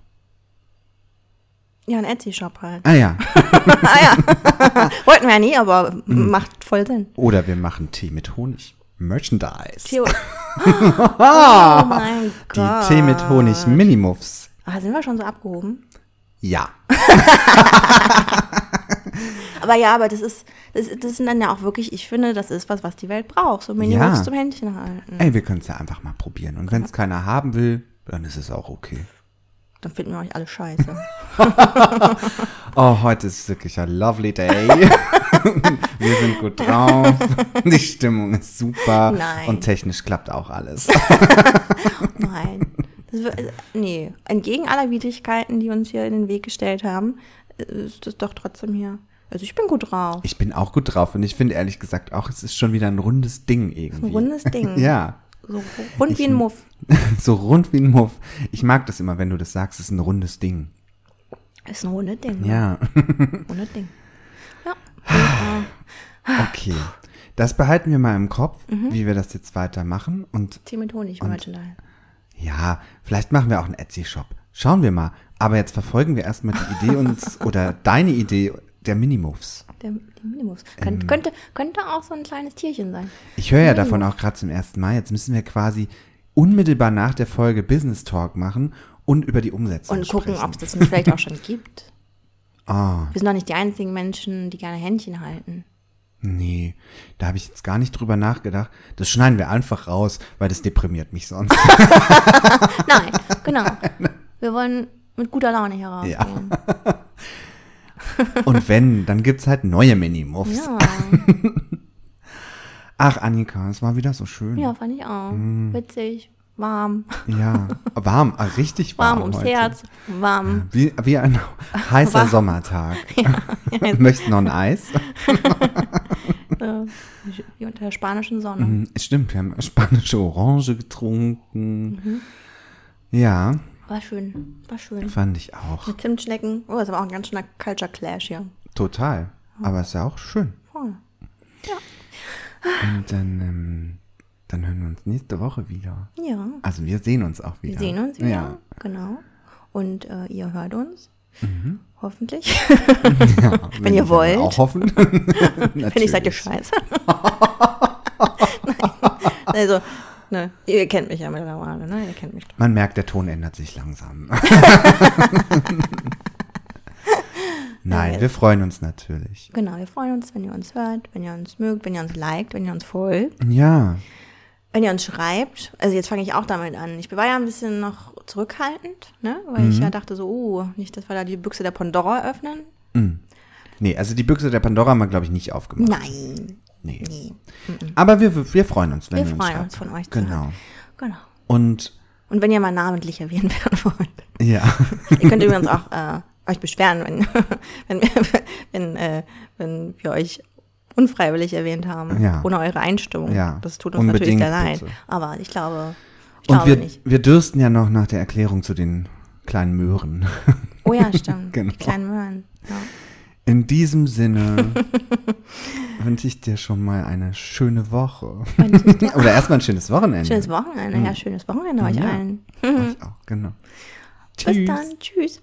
Speaker 2: ja, ein Etsy-Shop halt.
Speaker 1: Ah ja.
Speaker 2: ah ja. Wollten wir ja nie, aber
Speaker 1: Hm.
Speaker 2: macht voll Sinn.
Speaker 1: Oder wir machen Tee mit Honig. Merchandise.
Speaker 2: Theo oh mein
Speaker 1: Die
Speaker 2: Gott.
Speaker 1: Tee mit Honig Minimoves.
Speaker 2: Ah, sind wir schon so abgehoben?
Speaker 1: Ja.
Speaker 2: Aber ja, aber das ist, das, das sind dann ja auch wirklich, ich finde, das ist was, was die Welt braucht. So Minimoves
Speaker 1: Ja.
Speaker 2: zum Händchen halten.
Speaker 1: Ey, wir können es ja einfach mal probieren. Und wenn es keiner haben will, dann ist es auch okay.
Speaker 2: Dann finden wir euch alle scheiße.
Speaker 1: Oh, heute ist wirklich ein lovely day. wir sind gut drauf. Die Stimmung ist super.
Speaker 2: Nein.
Speaker 1: Und technisch klappt auch alles.
Speaker 2: Nein. Nee, entgegen aller Widrigkeiten, die uns hier in den Weg gestellt haben, ist das doch trotzdem hier. Also ich bin gut drauf.
Speaker 1: Ich bin auch gut drauf und ich finde ehrlich gesagt auch, es ist schon wieder ein rundes Ding irgendwie.
Speaker 2: Ein rundes Ding.
Speaker 1: Ja.
Speaker 2: So rund wie
Speaker 1: Ich-
Speaker 2: ein Muff.
Speaker 1: So rund wie ein Muff. Ich mag das immer, wenn du das sagst, es ist ein rundes Ding.
Speaker 2: Ist ein rundes Ding. ne?
Speaker 1: Ja.
Speaker 2: Rundes Ding. Ja.
Speaker 1: Okay. Das behalten wir mal im Kopf,
Speaker 2: Mhm.
Speaker 1: wie wir das jetzt weitermachen. Und
Speaker 2: Tee mit Honig, Merchandise.
Speaker 1: ja, vielleicht machen wir auch einen Etsy-Shop. Schauen wir mal. Aber jetzt verfolgen wir erstmal die Idee uns, oder deine Idee der Minimoves.
Speaker 2: Der, die Minimoves.
Speaker 1: Ähm.
Speaker 2: Könnte, könnte, auch so ein kleines Tierchen sein.
Speaker 1: Ich höre ja davon auch gerade zum ersten Mal. Jetzt müssen wir quasi unmittelbar nach der Folge Business Talk machen und über die Umsetzung
Speaker 2: Und gucken, ob es das vielleicht auch schon gibt.
Speaker 1: Ah,
Speaker 2: Wir sind doch nicht die einzigen Menschen, die gerne Händchen halten.
Speaker 1: nee, da habe ich jetzt gar nicht drüber nachgedacht. Das schneiden wir einfach raus, weil das deprimiert mich sonst.
Speaker 2: Nein, genau. Wir wollen mit guter Laune hier rausgehen.
Speaker 1: und wenn, dann gibt's halt neue Minimoves.
Speaker 2: Ja,
Speaker 1: Ach, Annika, es war wieder so schön.
Speaker 2: ja, fand ich auch.
Speaker 1: Mhm.
Speaker 2: Witzig, warm.
Speaker 1: Ja, warm, ah, richtig warm.
Speaker 2: Warm ums
Speaker 1: heute.
Speaker 2: Herz, warm.
Speaker 1: Wie, wie ein heißer
Speaker 2: Warm.
Speaker 1: Sommertag. Möchtest du noch ein Eis?
Speaker 2: Wie unter der spanischen Sonne.
Speaker 1: Hm, Stimmt, wir haben spanische Orange getrunken.
Speaker 2: Mhm.
Speaker 1: Ja,
Speaker 2: War schön, war schön.
Speaker 1: fand ich auch.
Speaker 2: Mit Zimtschnecken. Oh, das war auch ein ganz schöner Culture Clash hier.
Speaker 1: Total. Aber ist ja auch schön.
Speaker 2: Voll.
Speaker 1: Und dann, ähm, dann hören wir uns nächste Woche wieder.
Speaker 2: Ja,
Speaker 1: Also wir sehen uns auch wieder.
Speaker 2: wir sehen uns wieder.
Speaker 1: Ja.
Speaker 2: Genau. Und äh, ihr hört uns.
Speaker 1: Mhm.
Speaker 2: Hoffentlich.
Speaker 1: ja
Speaker 2: Wenn ihr
Speaker 1: wir
Speaker 2: wollt.
Speaker 1: Auch hoffen.
Speaker 2: Wenn nicht, seid ihr scheiße. Nein. Also, Ne? Ihr kennt mich ja mittlerweile, ne? Ihr kennt mich doch.
Speaker 1: Man merkt, der Ton ändert sich langsam. Nein, wir freuen uns natürlich.
Speaker 2: Genau, wir freuen uns, wenn ihr uns hört, wenn ihr uns mögt, wenn ihr uns liked, wenn ihr uns folgt,
Speaker 1: Ja,
Speaker 2: wenn ihr uns schreibt. Also jetzt fange ich auch damit an. Ich war ja ein bisschen noch zurückhaltend, ne? Weil
Speaker 1: Mhm.
Speaker 2: ich ja dachte so, oh, nicht, dass wir da die Büchse der Pandora öffnen.
Speaker 1: nee, also die Büchse der Pandora haben wir, glaube ich, nicht aufgemacht.
Speaker 2: Nein.
Speaker 1: Nee.
Speaker 2: Nee.
Speaker 1: Aber wir, wir freuen uns, wenn
Speaker 2: Wir
Speaker 1: ihr uns
Speaker 2: freuen
Speaker 1: schreibt.
Speaker 2: uns von euch zu
Speaker 1: Genau.
Speaker 2: hören. Genau.
Speaker 1: Und
Speaker 2: Und wenn ihr mal namentlich erwähnt werden wollt.
Speaker 1: ja,
Speaker 2: Ihr könnt übrigens auch äh, euch beschweren, wenn, wenn, wir, wenn, äh, wenn wir euch unfreiwillig erwähnt haben,
Speaker 1: Ja.
Speaker 2: ohne eure Einstimmung.
Speaker 1: Ja,
Speaker 2: Das tut uns natürlich
Speaker 1: unbedingt,
Speaker 2: sehr leid.
Speaker 1: bitte.
Speaker 2: Aber ich glaube, ich
Speaker 1: und
Speaker 2: glaube
Speaker 1: wir,
Speaker 2: nicht.
Speaker 1: wir dürsten ja noch nach der Erklärung zu den kleinen Möhren.
Speaker 2: Oh ja, stimmt.
Speaker 1: Genau.
Speaker 2: Die kleinen Möhren. Ja.
Speaker 1: In diesem Sinne wünsche ich dir schon mal eine schöne Woche. Oder erstmal ein schönes Wochenende.
Speaker 2: Schönes Wochenende. Ja, schönes Wochenende euch
Speaker 1: Ja.
Speaker 2: allen.
Speaker 1: Euch auch, genau.
Speaker 2: Bis dann. Tschüss.